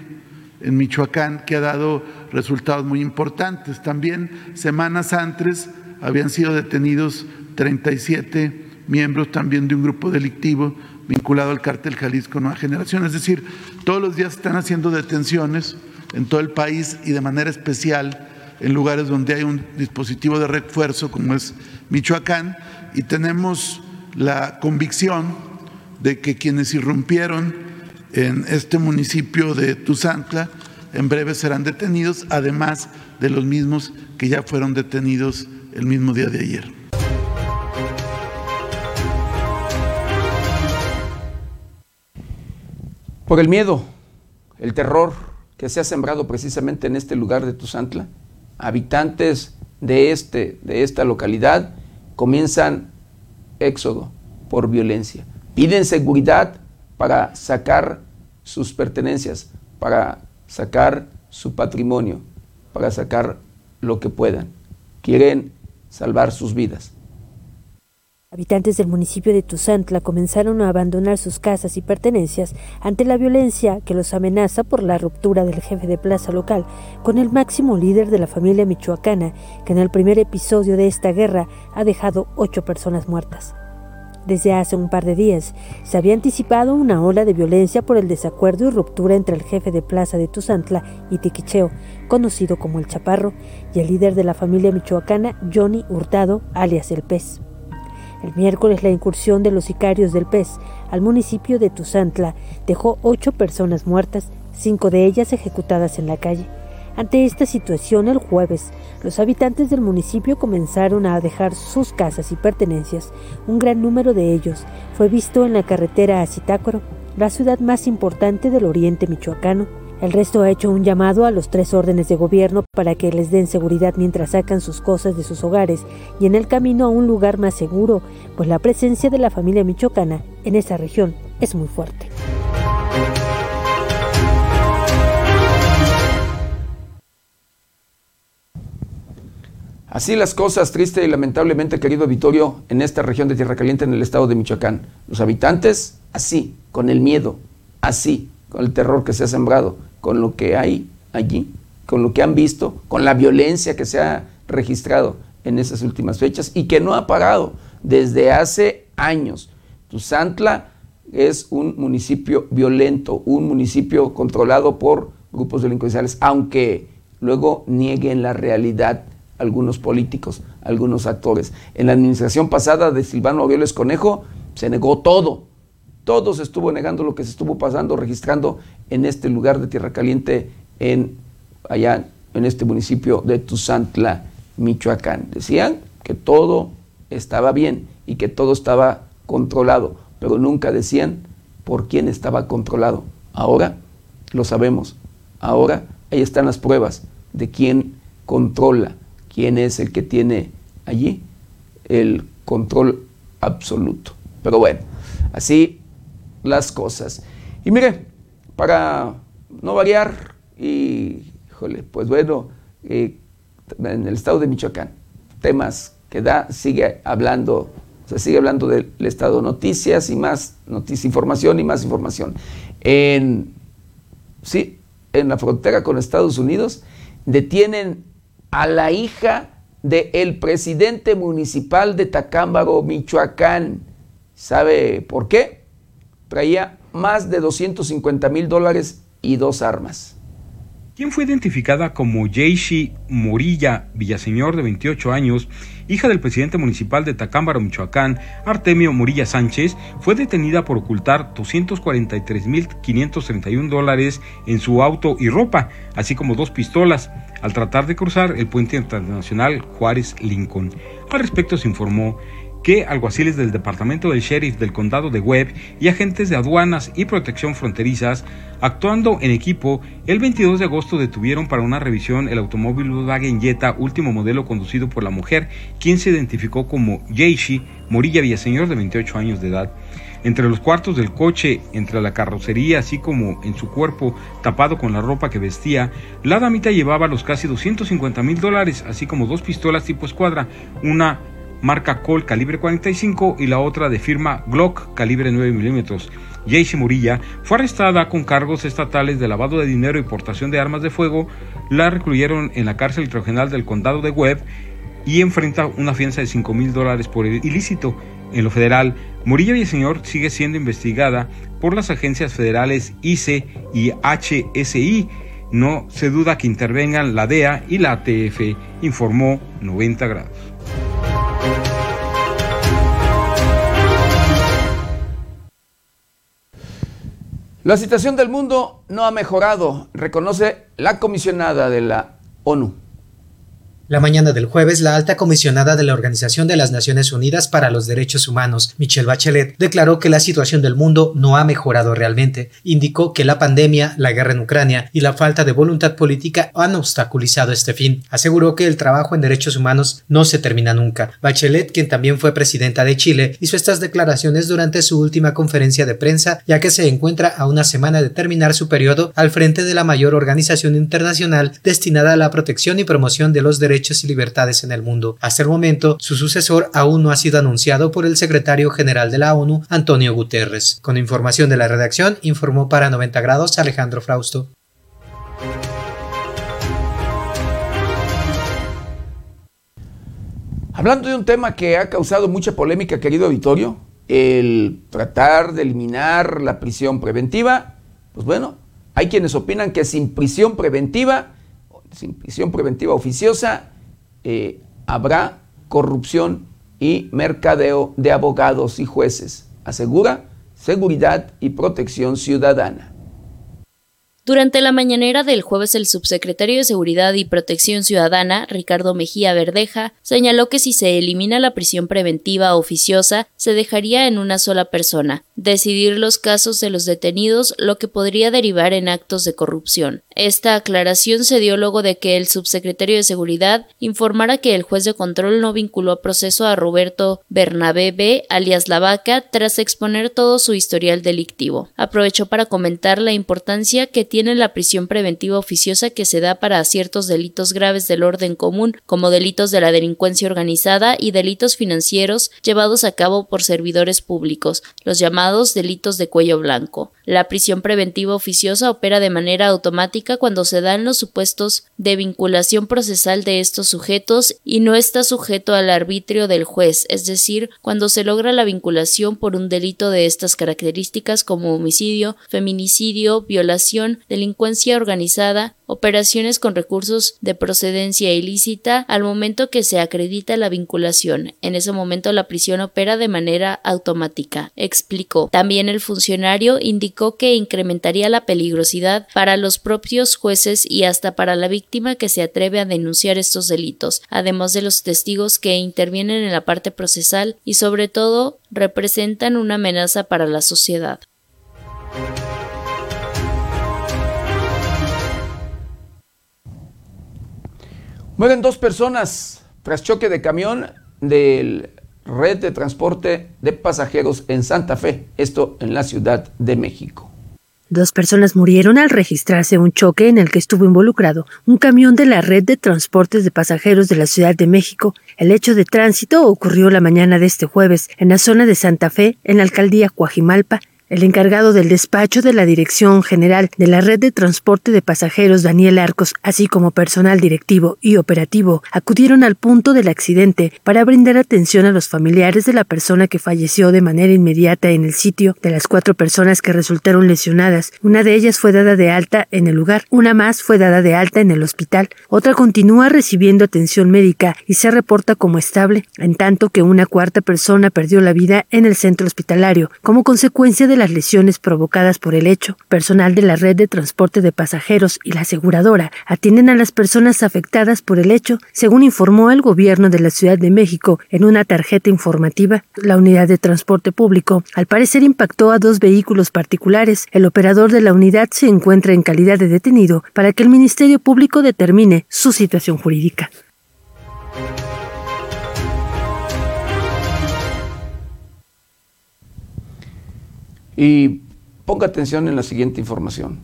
en Michoacán que ha dado resultados muy importantes. También semanas antes habían sido detenidos 37 miembros también de un grupo delictivo vinculado al cártel Jalisco Nueva Generación. Es decir, todos los días están haciendo detenciones en todo el país y de manera especial en lugares donde hay un dispositivo de refuerzo como es Michoacán y tenemos la convicción de que quienes irrumpieron en este municipio de Tuzantla en breve serán detenidos, además de los mismos que ya fueron detenidos el mismo día de ayer. Por el miedo, el terror que se ha sembrado precisamente en este lugar de Tuzantla, habitantes de, este, de esta localidad comienzan éxodo por violencia. Piden seguridad para sacar sus pertenencias, para sacar su patrimonio, para sacar lo que puedan. Quieren salvar sus vidas. Habitantes del municipio de Tuzantla comenzaron a abandonar sus casas y pertenencias ante la violencia que los amenaza por la ruptura del jefe de plaza local con el máximo líder de la familia michoacana, que en el primer episodio de esta guerra ha dejado ocho personas muertas. Desde hace un par de días se había anticipado una ola de violencia por el desacuerdo y ruptura entre el jefe de plaza de Tuzantla y Tiquicheo, conocido como el Chaparro, y el líder de la familia michoacana, Johnny Hurtado, alias El Pez. El miércoles la incursión de los sicarios del Pez al municipio de Tuzantla dejó ocho personas muertas, cinco de ellas ejecutadas en la calle. Ante esta situación, el jueves, los habitantes del municipio comenzaron a dejar sus casas y pertenencias. Un gran número de ellos fue visto en la carretera a Zitácuaro, la ciudad más importante del oriente michoacano. El resto ha hecho un llamado a los tres órdenes de gobierno para que les den seguridad mientras sacan sus cosas de sus hogares y en el camino a un lugar más seguro, pues la presencia de la familia michoacana en esa región es muy fuerte. Así las cosas, triste y lamentablemente, querido auditorio, en esta región de Tierra Caliente, en el estado de Michoacán. Los habitantes, así, con el miedo, así, con el terror que se ha sembrado, con lo que hay allí, con lo que han visto, con la violencia que se ha registrado en esas últimas fechas y que no ha parado desde hace años. Tuzantla es un municipio violento, un municipio controlado por grupos delincuenciales, aunque luego nieguen la realidad algunos políticos, algunos actores. En la administración pasada de Silvano Aureoles Conejo se negó todo. Todo se estuvo negando lo que se estuvo pasando, registrando en este lugar de Tierra Caliente, en, allá en este municipio de Tuzantla, Michoacán. Decían que todo estaba bien y que todo estaba controlado, pero nunca decían por quién estaba controlado. Ahora lo sabemos. Ahora ahí están las pruebas de quién controla quién es el que tiene allí el control absoluto. Pero bueno, así las cosas. Y mire, para no variar, y, híjole, pues bueno, eh, en el estado de Michoacán, temas que da, sigue hablando, se sigue hablando del estado noticias y más noticias, información y más información. En, sí, en la frontera con Estados Unidos, detienen a la hija del presidente municipal de Tacámbaro, Michoacán. ¿Sabe por qué? Traía más de 250 mil dólares y dos armas quien fue identificada como Jayshi Morilla Villaseñor, de 28 años, hija del presidente municipal de Tacámbaro, Michoacán, Artemio Morilla Sánchez, fue detenida por ocultar 243.531 dólares en su auto y ropa, así como dos pistolas, al tratar de cruzar el puente internacional Juárez-Lincoln. Al respecto se informó que alguaciles del Departamento del Sheriff del Condado de Webb y agentes de aduanas y protección fronterizas, actuando en equipo, el 22 de agosto detuvieron para una revisión el automóvil Volkswagen Jetta último modelo conducido por la mujer, quien se identificó como Jaishi Morilla Villaseñor de 28 años de edad. Entre los cuartos del coche, entre la carrocería, así como en su cuerpo tapado con la ropa que vestía, la damita llevaba los casi 250 mil dólares, así como dos pistolas tipo escuadra, una marca Colt calibre 45 y la otra de firma Glock calibre 9 milímetros. Jayce Murilla fue arrestada con cargos estatales de lavado de dinero y portación de armas de fuego. La recluyeron en la cárcel regional del condado de Webb y enfrenta una fianza de 5 mil dólares por el ilícito. En lo federal, Murilla Villaseñor sigue siendo investigada por las agencias federales ICE y HSI. No se duda que intervengan la DEA y la ATF, informó 90 grados. La situación del mundo no ha mejorado, reconoce la comisionada de la ONU. La mañana del jueves, la alta comisionada de la Organización de las Naciones Unidas para los Derechos Humanos, Michelle Bachelet, declaró que la situación del mundo no ha mejorado realmente. Indicó que la pandemia, la guerra en Ucrania y la falta de voluntad política han obstaculizado este fin. Aseguró que el trabajo en derechos humanos no se termina nunca. Bachelet, quien también fue presidenta de Chile, hizo estas declaraciones durante su última conferencia de prensa, ya que se encuentra a una semana de terminar su periodo al frente de la mayor organización internacional destinada a la protección y promoción de los derechos y libertades en el mundo. Hasta el momento, su sucesor aún no ha sido anunciado por el secretario general de la ONU, Antonio Guterres. Con información de la redacción, informó para 90 grados Alejandro Frausto. Hablando de un tema que ha causado mucha polémica, querido auditorio, el tratar de eliminar la prisión preventiva, pues bueno, hay quienes opinan que sin prisión preventiva sin prisión preventiva oficiosa, eh, habrá corrupción y mercadeo de abogados y jueces. Asegura seguridad y protección ciudadana. Durante la mañanera del jueves, el subsecretario de Seguridad y Protección Ciudadana, Ricardo Mejía Verdeja, señaló que si se elimina la prisión preventiva oficiosa, se dejaría en una sola persona, decidir los casos de los detenidos, lo que podría derivar en actos de corrupción. Esta aclaración se dio luego de que el subsecretario de Seguridad informara que el juez de control no vinculó a proceso a Roberto Bernabé B, alias La Vaca, tras exponer todo su historial delictivo. Aprovechó para comentar la importancia que tiene la prisión preventiva oficiosa que se da para ciertos delitos graves del orden común, como delitos de la delincuencia organizada y delitos financieros llevados a cabo por servidores públicos, los llamados delitos de cuello blanco. La prisión preventiva oficiosa opera de manera automática cuando se dan los supuestos de vinculación procesal de estos sujetos y no está sujeto al arbitrio del juez, es decir, cuando se logra la vinculación por un delito de estas características como homicidio, feminicidio, violación, delincuencia organizada, operaciones con recursos de procedencia ilícita al momento que se acredita la vinculación. En ese momento la prisión opera de manera automática, explicó. También el funcionario indicó que incrementaría la peligrosidad para los propios jueces y hasta para la víctima que se atreve a denunciar estos delitos, además de los testigos que intervienen en la parte procesal y sobre todo representan una amenaza para la sociedad. Mueren dos personas tras choque de camión del red de transporte de pasajeros en Santa Fe, esto en la Ciudad de México. Dos personas murieron al registrarse un choque en el que estuvo involucrado un camión de la red de transportes de pasajeros de la Ciudad de México. El hecho de tránsito ocurrió la mañana de este jueves en la zona de Santa Fe, en la alcaldía Coajimalpa, el encargado del despacho de la Dirección General de la Red de Transporte de Pasajeros, Daniel Arcos, así como personal directivo y operativo, acudieron al punto del accidente para brindar atención a los familiares de la persona que falleció de manera inmediata en el sitio. De las cuatro personas que resultaron lesionadas, una de ellas fue dada de alta en el lugar, una más fue dada de alta en el hospital, otra continúa recibiendo atención médica y se reporta como estable, en tanto que una cuarta persona perdió la vida en el centro hospitalario como consecuencia de las lesiones provocadas por el hecho. Personal de la red de transporte de pasajeros y la aseguradora atienden a las personas afectadas por el hecho, según informó el gobierno de la Ciudad de México en una tarjeta informativa. La unidad de transporte público al parecer impactó a dos vehículos particulares. El operador de la unidad se encuentra en calidad de detenido para que el Ministerio Público determine su situación jurídica. Y ponga atención en la siguiente información.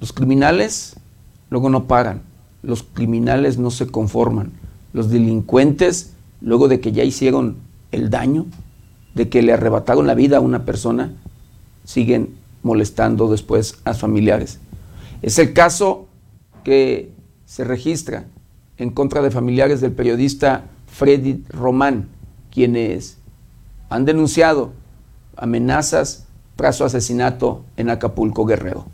Los criminales luego no pagan, los criminales no se conforman, los delincuentes luego de que ya hicieron el daño, de que le arrebataron la vida a una persona, siguen molestando después a familiares. Es el caso que se registra en contra de familiares del periodista Freddy Román, quienes han denunciado amenazas tras su asesinato en Acapulco Guerrero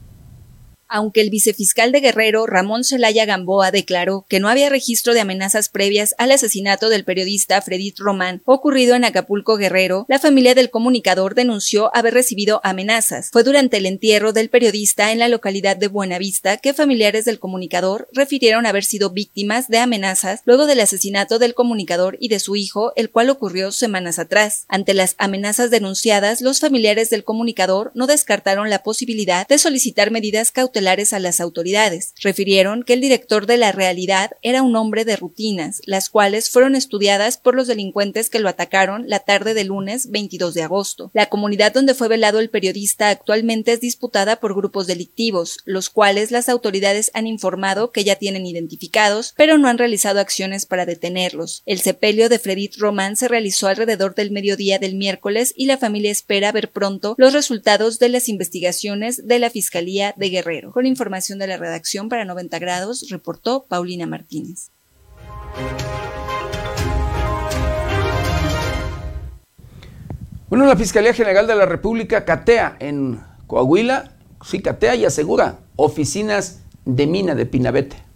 aunque el vicefiscal de Guerrero, Ramón Celaya Gamboa, declaró que no había registro de amenazas previas al asesinato del periodista Fredit Román ocurrido en Acapulco Guerrero, la familia del comunicador denunció haber recibido amenazas. Fue durante el entierro del periodista en la localidad de Buenavista que familiares del comunicador refirieron haber sido víctimas de amenazas luego del asesinato del comunicador y de su hijo, el cual ocurrió semanas atrás. Ante las amenazas denunciadas, los familiares del comunicador no descartaron la posibilidad de solicitar medidas cautelares a las autoridades. Refirieron que el director de la realidad era un hombre de rutinas, las cuales fueron estudiadas por los delincuentes que lo atacaron la tarde del lunes 22 de agosto. La comunidad donde fue velado el periodista actualmente es disputada por grupos delictivos, los cuales las autoridades han informado que ya tienen identificados, pero no han realizado acciones para detenerlos. El sepelio de Fredit Román se realizó alrededor del mediodía del miércoles y la familia espera ver pronto los resultados de las investigaciones de la Fiscalía de Guerrero. Con información de la redacción para 90 grados, reportó Paulina Martínez. Bueno, la Fiscalía General de la República catea en Coahuila, sí catea y asegura oficinas de mina de Pinabete.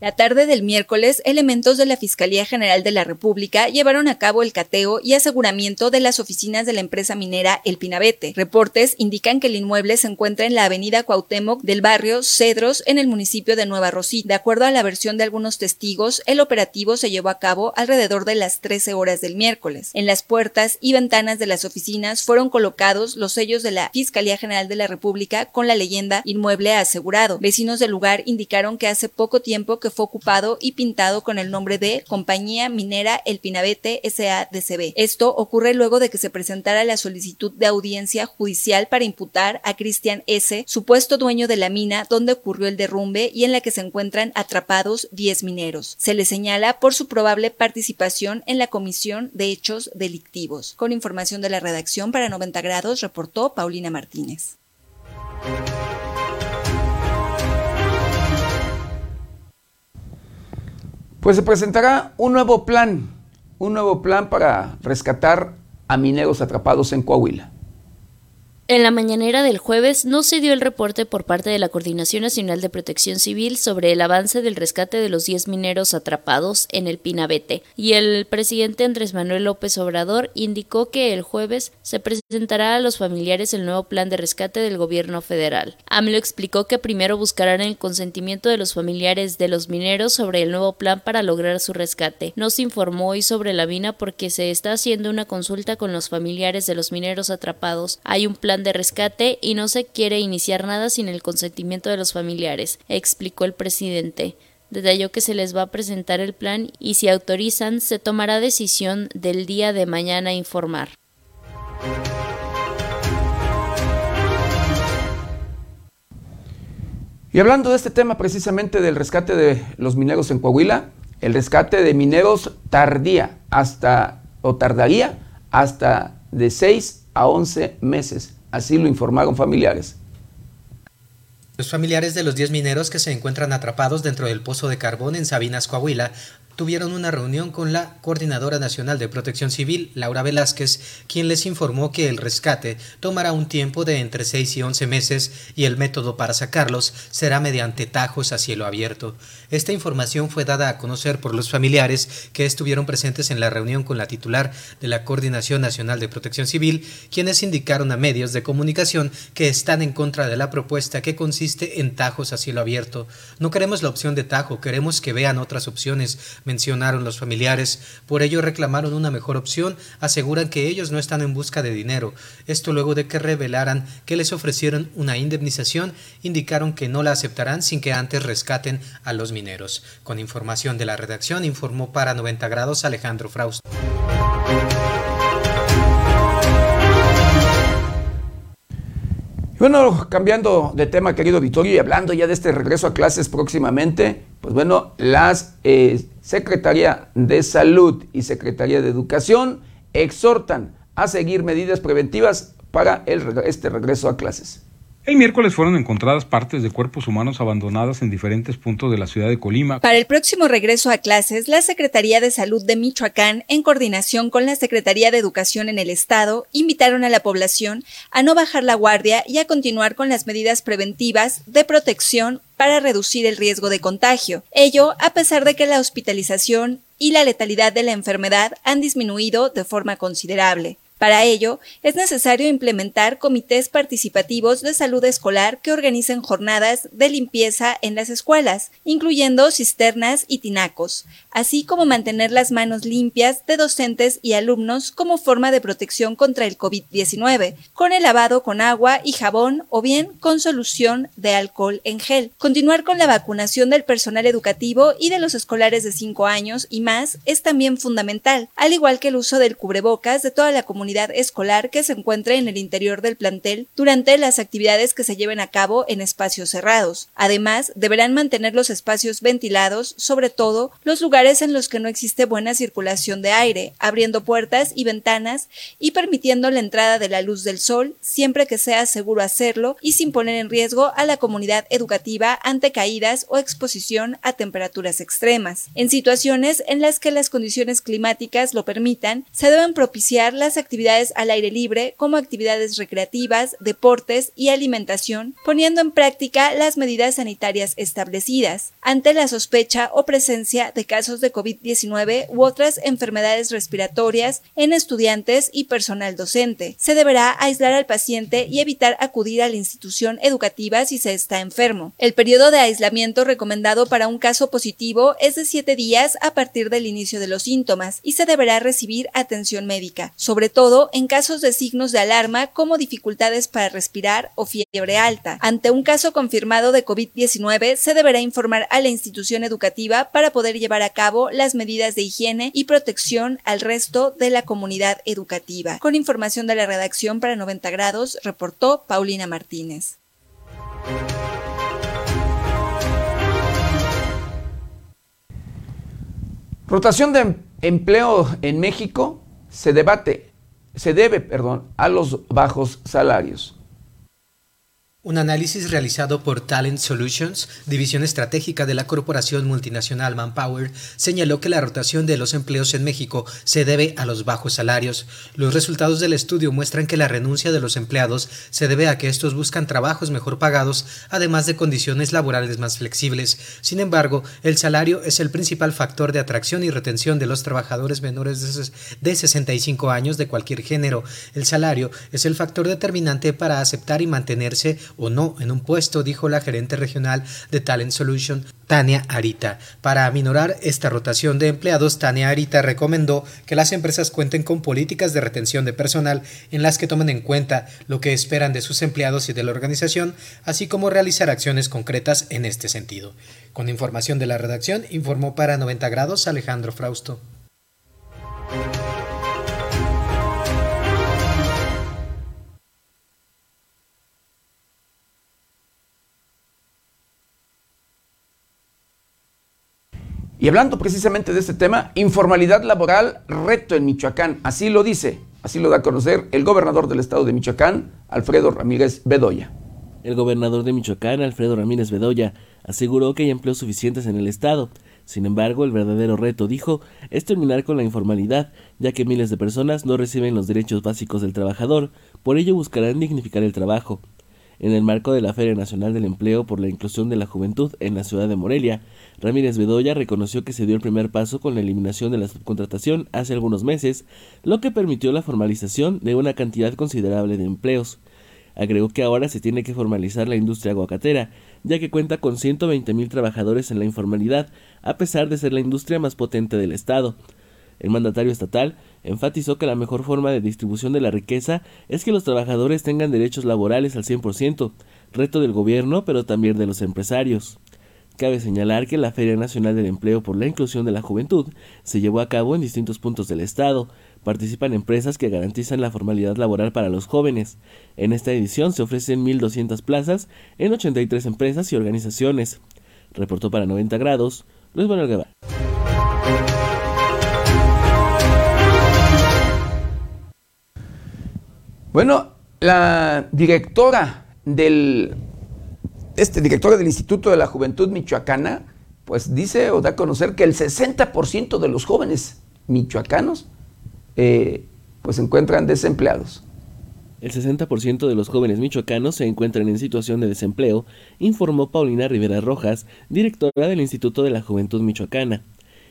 La tarde del miércoles, elementos de la Fiscalía General de la República llevaron a cabo el cateo y aseguramiento de las oficinas de la empresa minera El Pinabete. Reportes indican que el inmueble se encuentra en la avenida Cuauhtémoc del barrio Cedros en el municipio de Nueva Rosita. De acuerdo a la versión de algunos testigos, el operativo se llevó a cabo alrededor de las 13 horas del miércoles. En las puertas y ventanas de las oficinas fueron colocados los sellos de la Fiscalía General de la República con la leyenda inmueble asegurado. Vecinos del lugar indicaron que hace poco tiempo que fue ocupado y pintado con el nombre de Compañía Minera El Pinabete SADCB. Esto ocurre luego de que se presentara la solicitud de audiencia judicial para imputar a Cristian S., supuesto dueño de la mina donde ocurrió el derrumbe y en la que se encuentran atrapados 10 mineros. Se le señala por su probable participación en la comisión de hechos delictivos. Con información de la redacción para 90 grados, reportó Paulina Martínez. Pues se presentará un nuevo plan, un nuevo plan para rescatar a mineros atrapados en Coahuila. En la mañanera del jueves no se dio el reporte por parte de la Coordinación Nacional de Protección Civil sobre el avance del rescate de los 10 mineros atrapados en el Pinabete, y el presidente Andrés Manuel López Obrador indicó que el jueves se presentará a los familiares el nuevo plan de rescate del gobierno federal. AMLO explicó que primero buscarán el consentimiento de los familiares de los mineros sobre el nuevo plan para lograr su rescate. No se informó hoy sobre la mina porque se está haciendo una consulta con los familiares de los mineros atrapados. Hay un plan de rescate y no se quiere iniciar nada sin el consentimiento de los familiares, explicó el presidente. Detalló que se les va a presentar el plan y si autorizan se tomará decisión del día de mañana informar. Y hablando de este tema precisamente del rescate de los mineros en Coahuila, el rescate de mineros tardía hasta o tardaría hasta de 6 a 11 meses. Así lo informaron familiares. Los familiares de los 10 mineros que se encuentran atrapados dentro del pozo de carbón en Sabinas, Coahuila, tuvieron una reunión con la Coordinadora Nacional de Protección Civil, Laura Velázquez, quien les informó que el rescate tomará un tiempo de entre 6 y 11 meses y el método para sacarlos será mediante tajos a cielo abierto. Esta información fue dada a conocer por los familiares que estuvieron presentes en la reunión con la titular de la Coordinación Nacional de Protección Civil, quienes indicaron a medios de comunicación que están en contra de la propuesta que consiste en tajos a cielo abierto. No queremos la opción de tajo, queremos que vean otras opciones mencionaron los familiares. Por ello reclamaron una mejor opción, aseguran que ellos no están en busca de dinero. Esto luego de que revelaran que les ofrecieron una indemnización, indicaron que no la aceptarán sin que antes rescaten a los mineros. Con información de la redacción informó para 90 grados Alejandro Fraust. Bueno, cambiando de tema, querido Vittorio, y hablando ya de este regreso a clases próximamente, pues bueno, las eh, Secretaría de Salud y Secretaría de Educación exhortan a seguir medidas preventivas para este regreso a clases. El miércoles fueron encontradas partes de cuerpos humanos abandonadas en diferentes puntos de la ciudad de Colima. Para el próximo regreso a clases, la Secretaría de Salud de Michoacán, en coordinación con la Secretaría de Educación en el Estado, invitaron a la población a no bajar la guardia y a continuar con las medidas preventivas de protección para reducir el riesgo de contagio. Ello a pesar de que la hospitalización y la letalidad de la enfermedad han disminuido de forma considerable. Para ello, es necesario implementar comités participativos de salud escolar que organicen jornadas de limpieza en las escuelas, incluyendo cisternas y tinacos, así como mantener las manos limpias de docentes y alumnos como forma de protección contra el COVID-19, con el lavado con agua y jabón o bien con solución de alcohol en gel. Continuar con la vacunación del personal educativo y de los escolares de 5 años y más es también fundamental, al igual que el uso del cubrebocas de toda la comunidad escolar que se encuentre en el interior del plantel durante las actividades que se lleven a cabo en espacios cerrados. Además, deberán mantener los espacios ventilados, sobre todo los lugares en los que no existe buena circulación de aire, abriendo puertas y ventanas y permitiendo la entrada de la luz del sol siempre que sea seguro hacerlo y sin poner en riesgo a la comunidad educativa ante caídas o exposición a temperaturas extremas. En situaciones en las que las condiciones climáticas lo permitan, se deben propiciar las actividades actividades al aire libre como actividades recreativas, deportes y alimentación, poniendo en práctica las medidas sanitarias establecidas. Ante la sospecha o presencia de casos de COVID-19 u otras enfermedades respiratorias en estudiantes y personal docente, se deberá aislar al paciente y evitar acudir a la institución educativa si se está enfermo. El periodo de aislamiento recomendado para un caso positivo es de siete días a partir del inicio de los síntomas y se deberá recibir atención médica, sobre todo en casos de signos de alarma como dificultades para respirar o fiebre alta. Ante un caso confirmado de COVID-19, se deberá informar a la institución educativa para poder llevar a cabo las medidas de higiene y protección al resto de la comunidad educativa. Con información de la redacción para 90 grados, reportó Paulina Martínez. Rotación de empleo en México se debate se debe, perdón, a los bajos salarios. Un análisis realizado por Talent Solutions, división estratégica de la corporación multinacional Manpower, señaló que la rotación de los empleos en México se debe a los bajos salarios. Los resultados del estudio muestran que la renuncia de los empleados se debe a que estos buscan trabajos mejor pagados, además de condiciones laborales más flexibles. Sin embargo, el salario es el principal factor de atracción y retención de los trabajadores menores de 65 años de cualquier género. El salario es el factor determinante para aceptar y mantenerse o no en un puesto, dijo la gerente regional de Talent Solution, Tania Arita. Para aminorar esta rotación de empleados, Tania Arita recomendó que las empresas cuenten con políticas de retención de personal en las que tomen en cuenta lo que esperan de sus empleados y de la organización, así como realizar acciones concretas en este sentido. Con información de la redacción, informó para 90 grados Alejandro Frausto. Y hablando precisamente de este tema, informalidad laboral, reto en Michoacán. Así lo dice, así lo da a conocer el gobernador del estado de Michoacán, Alfredo Ramírez Bedoya. El gobernador de Michoacán, Alfredo Ramírez Bedoya, aseguró que hay empleos suficientes en el estado. Sin embargo, el verdadero reto, dijo, es terminar con la informalidad, ya que miles de personas no reciben los derechos básicos del trabajador, por ello buscarán dignificar el trabajo. En el marco de la Feria Nacional del Empleo por la Inclusión de la Juventud en la ciudad de Morelia, Ramírez Bedoya reconoció que se dio el primer paso con la eliminación de la subcontratación hace algunos meses, lo que permitió la formalización de una cantidad considerable de empleos. Agregó que ahora se tiene que formalizar la industria aguacatera, ya que cuenta con 120 mil trabajadores en la informalidad, a pesar de ser la industria más potente del Estado. El mandatario estatal enfatizó que la mejor forma de distribución de la riqueza es que los trabajadores tengan derechos laborales al 100%, reto del gobierno pero también de los empresarios. Cabe señalar que la Feria Nacional del Empleo por la Inclusión de la Juventud se llevó a cabo en distintos puntos del Estado, participan empresas que garantizan la formalidad laboral para los jóvenes. En esta edición se ofrecen 1.200 plazas en 83 empresas y organizaciones. Reportó para 90 grados Luis Manuel Guevara. Bueno, la directora del este del Instituto de la Juventud Michoacana, pues dice o da a conocer que el 60% de los jóvenes michoacanos eh, pues se encuentran desempleados. El 60% de los jóvenes michoacanos se encuentran en situación de desempleo, informó Paulina Rivera Rojas, directora del Instituto de la Juventud Michoacana.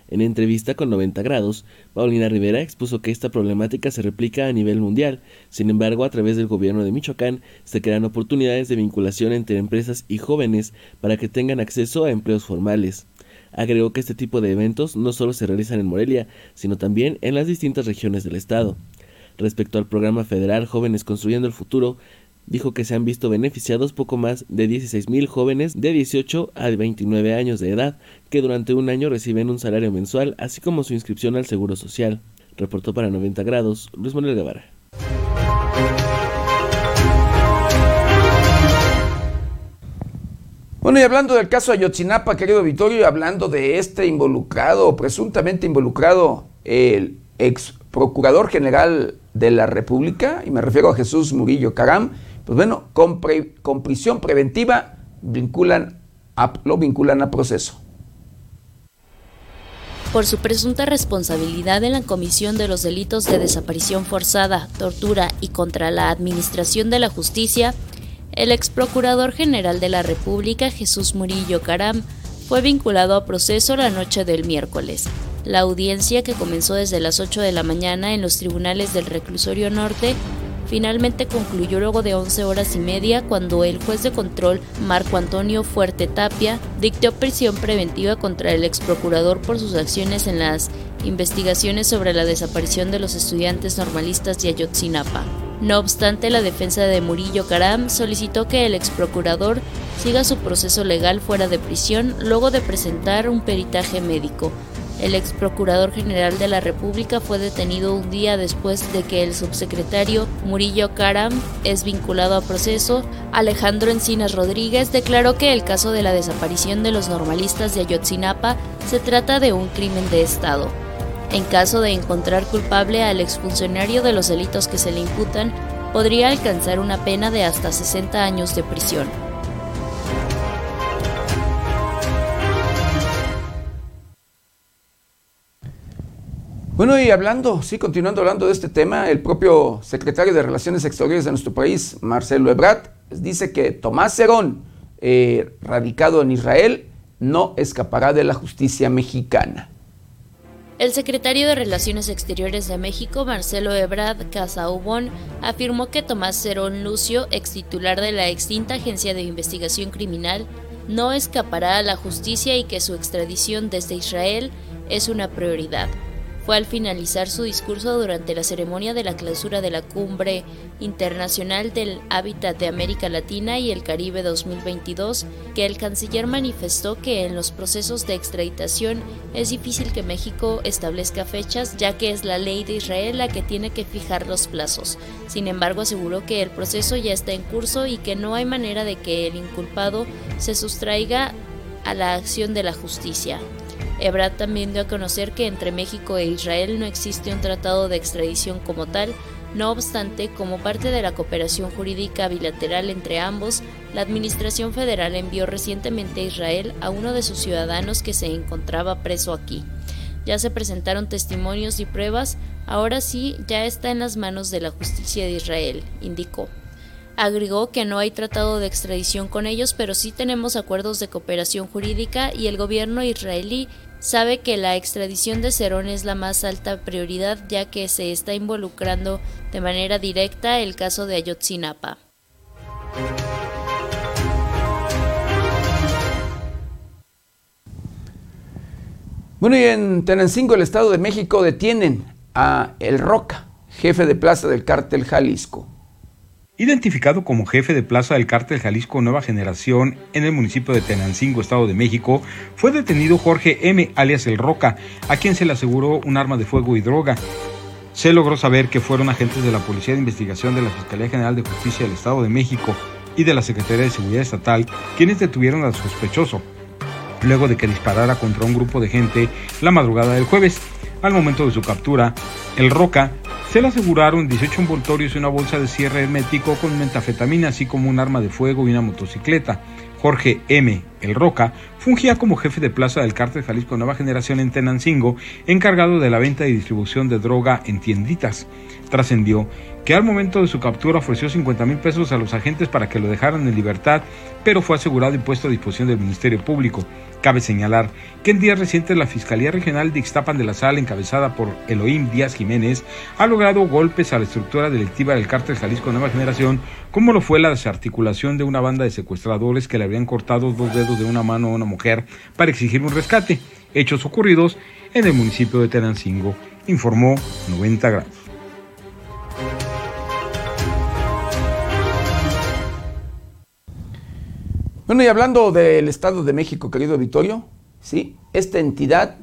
En entrevista con 90 grados, Paulina Rivera expuso que esta problemática se replica a nivel mundial. Sin embargo, a través del gobierno de Michoacán se crean oportunidades de vinculación entre empresas y jóvenes para que tengan acceso a empleos formales. Agregó que este tipo de eventos no solo se realizan en Morelia, sino también en las distintas regiones del estado. Respecto al programa federal Jóvenes Construyendo el Futuro, dijo que se han visto beneficiados poco más de 16.000 jóvenes de 18 a 29 años de edad que durante un año reciben un salario mensual, así como su inscripción al Seguro Social. Reportó para 90 grados Luis Manuel Guevara. Bueno, y hablando del caso Ayotzinapa, querido Vittorio, y hablando de este involucrado, presuntamente involucrado, el ex procurador general de la República, y me refiero a Jesús Murillo Caram, pues bueno, con, prisión preventiva vinculan lo vinculan a proceso. Por su presunta responsabilidad en la comisión de los delitos de desaparición forzada, tortura y contra la administración de la justicia, el ex procurador general de la República, Jesús Murillo Caram, fue vinculado a proceso la noche del miércoles. La audiencia, que comenzó desde las 8 de la mañana en los tribunales del Reclusorio Norte, finalmente concluyó luego de 11 horas y media cuando el juez de control Marco Antonio Fuerte Tapia dictó prisión preventiva contra el ex procurador por sus acciones en las investigaciones sobre la desaparición de los estudiantes normalistas de Ayotzinapa. No obstante, la defensa de Murillo Caram solicitó que el ex procurador siga su proceso legal fuera de prisión luego de presentar un peritaje médico, el ex procurador general de la República fue detenido un día después de que el subsecretario Murillo Karam es vinculado a proceso. Alejandro Encinas Rodríguez declaró que el caso de la desaparición de los normalistas de Ayotzinapa se trata de un crimen de Estado. En caso de encontrar culpable al exfuncionario de los delitos que se le imputan, podría alcanzar una pena de hasta 60 años de prisión. Bueno, y hablando, sí, continuando hablando de este tema, el propio secretario de Relaciones Exteriores de nuestro país, Marcelo Ebrard, dice que Tomás Cerón, eh, radicado en Israel, no escapará de la justicia mexicana. El secretario de Relaciones Exteriores de México, Marcelo Ebrard Casaubon, afirmó que Tomás Cerón Lucio, ex titular de la extinta Agencia de Investigación Criminal, no escapará a la justicia y que su extradición desde Israel es una prioridad fue al finalizar su discurso durante la ceremonia de la clausura de la Cumbre Internacional del Hábitat de América Latina y el Caribe 2022 que el canciller manifestó que en los procesos de extraditación es difícil que México establezca fechas ya que es la ley de Israel la que tiene que fijar los plazos. Sin embargo, aseguró que el proceso ya está en curso y que no hay manera de que el inculpado se sustraiga a la acción de la justicia. Ebrard también dio a conocer que entre México e Israel no existe un tratado de extradición como tal, no obstante, como parte de la cooperación jurídica bilateral entre ambos, la Administración Federal envió recientemente a Israel a uno de sus ciudadanos que se encontraba preso aquí. Ya se presentaron testimonios y pruebas, ahora sí ya está en las manos de la justicia de Israel, indicó. Agregó que no hay tratado de extradición con ellos, pero sí tenemos acuerdos de cooperación jurídica y el gobierno israelí sabe que la extradición de Cerón es la más alta prioridad ya que se está involucrando de manera directa el caso de Ayotzinapa. Bueno, y en Tenancingo, el Estado de México, detienen a El Roca, jefe de plaza del cártel Jalisco. Identificado como jefe de plaza del cártel Jalisco Nueva Generación en el municipio de Tenancingo, Estado de México, fue detenido Jorge M., alias El Roca, a quien se le aseguró un arma de fuego y droga. se logró saber que fueron agentes de la Policía de Investigación de la Fiscalía General de Justicia del Estado de México y de la Secretaría de Seguridad Estatal quienes detuvieron al sospechoso, luego de que disparara contra un grupo de gente la madrugada del jueves. Al momento de su captura, el Roca se le aseguraron 18 envoltorios y una bolsa de cierre hermético con metafetamina, así como un arma de fuego y una motocicleta. Jorge M. El Roca fungía como jefe de plaza del cártel Jalisco Nueva Generación en Tenancingo, encargado de la venta y distribución de droga en tienditas. Trascendió que al momento de su captura ofreció 50 mil pesos a los agentes para que lo dejaran en libertad, pero fue asegurado y puesto a disposición del Ministerio Público. Cabe señalar que en días recientes la Fiscalía Regional de Ixtapan de la Sal, encabezada por Elohim Díaz Jiménez, ha logrado golpes a la estructura delictiva del cártel Jalisco Nueva Generación, como lo fue la desarticulación de una banda de secuestradores que le habían cortado dos dedos de una mano a una mujer para exigir un rescate, hechos ocurridos en el municipio de Tenancingo, informó 90 grados. Bueno, y hablando del Estado de México, querido Vittorio, ¿sí? esta entidad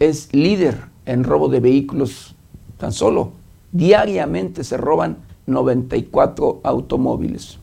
es líder en robo de vehículos tan solo. Diariamente se roban 94 automóviles.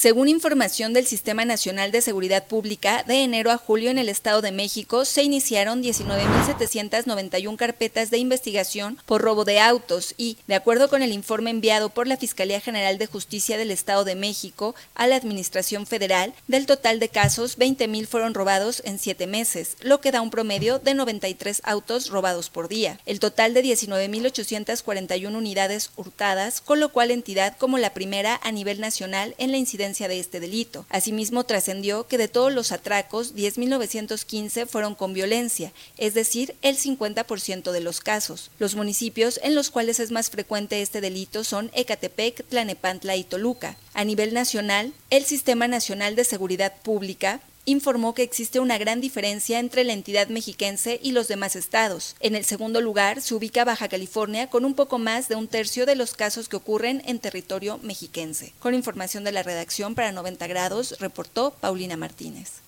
Según información del Sistema Nacional de Seguridad Pública, de enero a julio en el Estado de México se iniciaron 19.791 carpetas de investigación por robo de autos y, de acuerdo con el informe enviado por la Fiscalía General de Justicia del Estado de México a la Administración Federal, del total de casos, 20.000 fueron robados en siete meses, lo que da un promedio de 93 autos robados por día. El total de 19.841 unidades hurtadas, con lo cual entidad como la primera a nivel nacional en la incidencia de este delito. Asimismo, trascendió que de todos los atracos, 10.915 fueron con violencia, es decir, el 50% de los casos. Los municipios en los cuales es más frecuente este delito son Ecatepec, Tlanepantla y Toluca. A nivel nacional, el Sistema Nacional de Seguridad Pública informó que existe una gran diferencia entre la entidad mexiquense y los demás estados. En el segundo lugar se ubica Baja California con un poco más de un tercio de los casos que ocurren en territorio mexiquense. Con información de la redacción para 90 grados, reportó Paulina Martínez.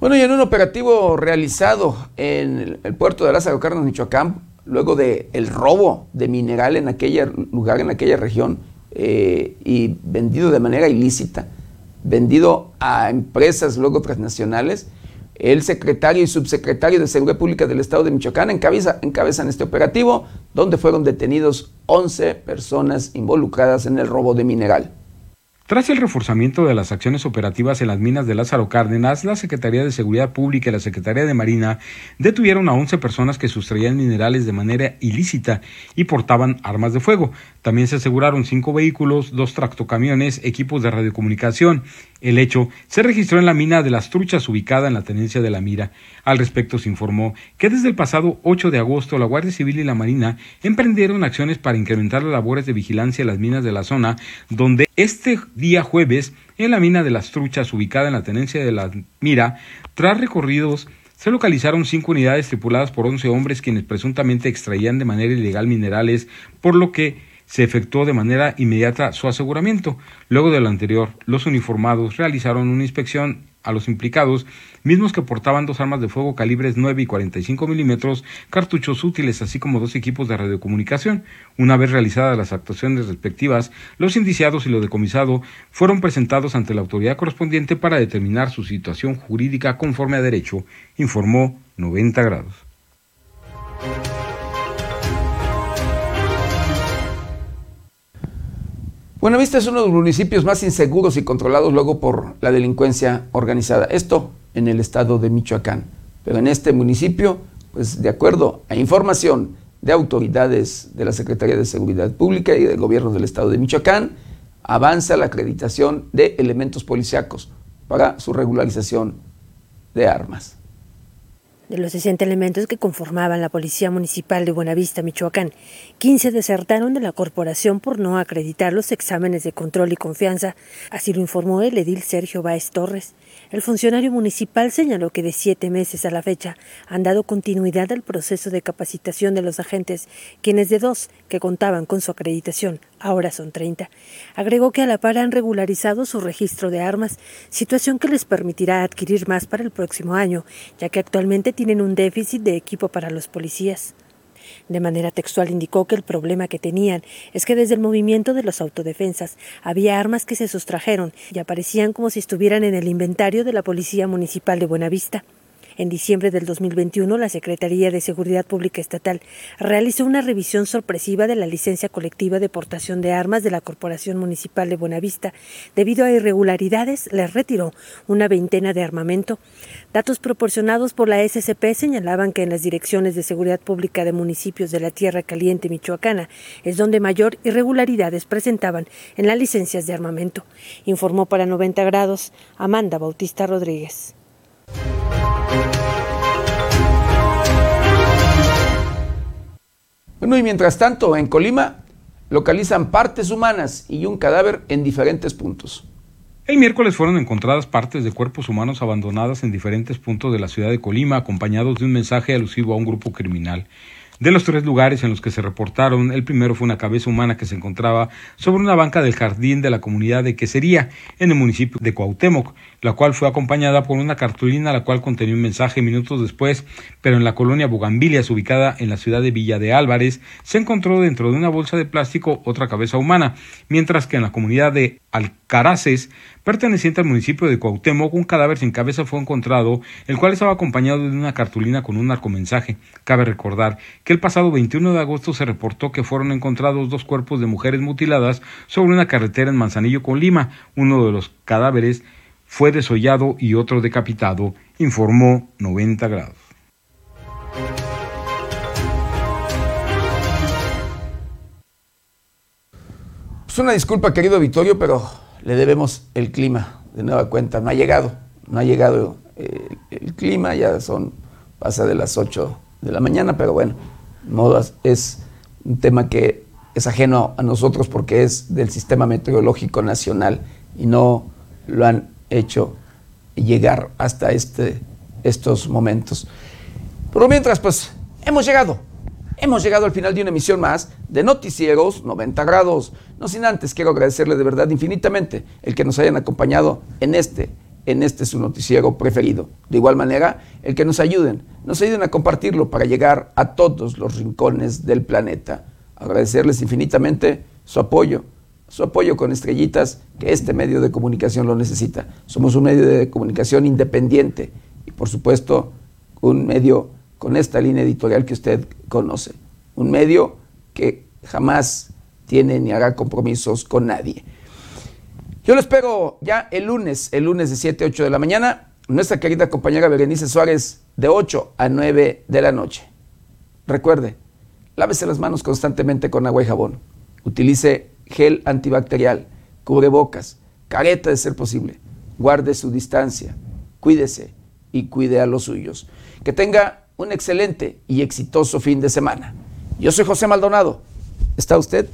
Bueno, y en un operativo realizado en el puerto de Lázaro Cárdenas, Michoacán, luego del el robo de mineral en aquel lugar, en aquella región, eh, y vendido de manera ilícita, vendido a empresas luego transnacionales, el secretario y subsecretario de Seguridad Pública del Estado de Michoacán encabeza, encabezan este operativo, donde fueron detenidos 11 personas involucradas en el robo de mineral. Tras el reforzamiento de las acciones operativas en las minas de Lázaro Cárdenas, la Secretaría de Seguridad Pública y la Secretaría de Marina detuvieron a 11 personas que sustraían minerales de manera ilícita y portaban armas de fuego. También se aseguraron cinco vehículos, dos tractocamiones, equipos de radiocomunicación. El hecho se registró en la mina de las Truchas ubicada en la tenencia de la Mira. Al respecto se informó que desde el pasado 8 de agosto la Guardia Civil y la Marina emprendieron acciones para incrementar las labores de vigilancia en las minas de la zona, donde este día jueves, en la mina de las Truchas, ubicada en la tenencia de la Mira, tras recorridos, se localizaron cinco unidades tripuladas por 11 hombres quienes presuntamente extraían de manera ilegal minerales, por lo que se efectuó de manera inmediata su aseguramiento. Luego de lo anterior, los uniformados realizaron una inspección a los implicados, mismos que portaban dos armas de fuego calibres 9 y 45 milímetros, cartuchos útiles, así como dos equipos de radiocomunicación. Una vez realizadas las actuaciones respectivas, los indiciados y lo decomisado fueron presentados ante la autoridad correspondiente para determinar su situación jurídica conforme a derecho, informó 90 grados. Buenavista es uno de los municipios más inseguros y controlados luego por la delincuencia organizada. Esto en el estado de Michoacán. Pero en este municipio, pues de acuerdo a información de autoridades de la Secretaría de Seguridad Pública y del gobierno del estado de Michoacán, avanza la acreditación de elementos policíacos para su regularización de armas. De los 60 elementos que conformaban la Policía Municipal de Buenavista, Michoacán, 15 desertaron de la corporación por no acreditar los exámenes de control y confianza, así lo informó el edil Sergio Báez Torres. El funcionario municipal señaló que de siete meses a la fecha han dado continuidad al proceso de capacitación de los agentes, quienes de dos que contaban con su acreditación ahora son 30. Agregó que a la par han regularizado su registro de armas, situación que les permitirá adquirir más para el próximo año, ya que actualmente tienen un déficit de equipo para los policías. De manera textual indicó que el problema que tenían es que desde el movimiento de los autodefensas había armas que se sustrajeron y aparecían como si estuvieran en el inventario de la Policía Municipal de Buenavista. En diciembre del 2021, la Secretaría de Seguridad Pública Estatal realizó una revisión sorpresiva de la licencia colectiva de portación de armas de la Corporación Municipal de Buenavista. Debido a irregularidades, les retiró una veintena de armamento. Datos proporcionados por la SCP señalaban que en las direcciones de seguridad pública de municipios de la Tierra Caliente Michoacana es donde mayor irregularidades presentaban en las licencias de armamento, informó para 90 grados Amanda Bautista Rodríguez. Bueno, y mientras tanto, en Colima localizan partes humanas y un cadáver en diferentes puntos. El miércoles fueron encontradas partes de cuerpos humanos abandonadas en diferentes puntos de la ciudad de Colima, acompañados de un mensaje alusivo a un grupo criminal. De los tres lugares en los que se reportaron, el primero fue una cabeza humana que se encontraba sobre una banca del jardín de la comunidad de Quesería, en el municipio de Cuauhtémoc, la cual fue acompañada por una cartulina la cual contenía un mensaje minutos después, pero en la colonia Bugambilias, ubicada en la ciudad de Villa de Álvarez, se encontró dentro de una bolsa de plástico otra cabeza humana, mientras que en la comunidad de Alcaraces, perteneciente al municipio de Cuauhtémoc, un cadáver sin cabeza fue encontrado, el cual estaba acompañado de una cartulina con un narcomensaje. Cabe recordar que el pasado 21 de agosto se reportó que fueron encontrados dos cuerpos de mujeres mutiladas sobre una carretera en Manzanillo con Lima. Uno de los cadáveres fue desollado y otro decapitado, informó 90 grados. Pues una disculpa, querido Vittorio, pero le debemos el clima de nueva cuenta. No ha llegado, no ha llegado eh, el clima, ya son, pasa de las 8 de la mañana, pero bueno, es un tema que es ajeno a nosotros porque es del Sistema Meteorológico Nacional y no lo han hecho llegar hasta este, estos momentos. Pero mientras, pues, hemos llegado. Hemos llegado al final de una emisión más de Noticieros 90 grados. No sin antes, quiero agradecerle de verdad infinitamente el que nos hayan acompañado en este, en este su noticiero preferido. De igual manera, el que nos ayuden, nos ayuden a compartirlo para llegar a todos los rincones del planeta. Agradecerles infinitamente su apoyo, su apoyo con estrellitas, que este medio de comunicación lo necesita. Somos un medio de comunicación independiente y por supuesto un medio con esta línea editorial que usted conoce. Un medio que jamás tiene ni hará compromisos con nadie. Yo lo espero ya el lunes, el lunes de 7 a 8 de la mañana. Nuestra querida compañera Berenice Suárez de 8 a 9 de la noche. Recuerde, lávese las manos constantemente con agua y jabón. Utilice gel antibacterial, cubrebocas, careta de ser posible. Guarde su distancia, cuídese y cuide a los suyos. Que tenga un excelente y exitoso fin de semana. Yo soy José Maldonado. ¿Está usted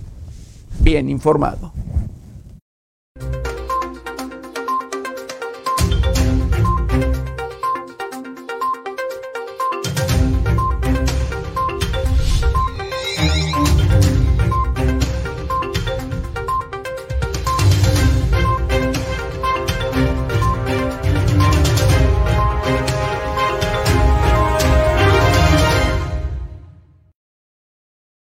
bien informado?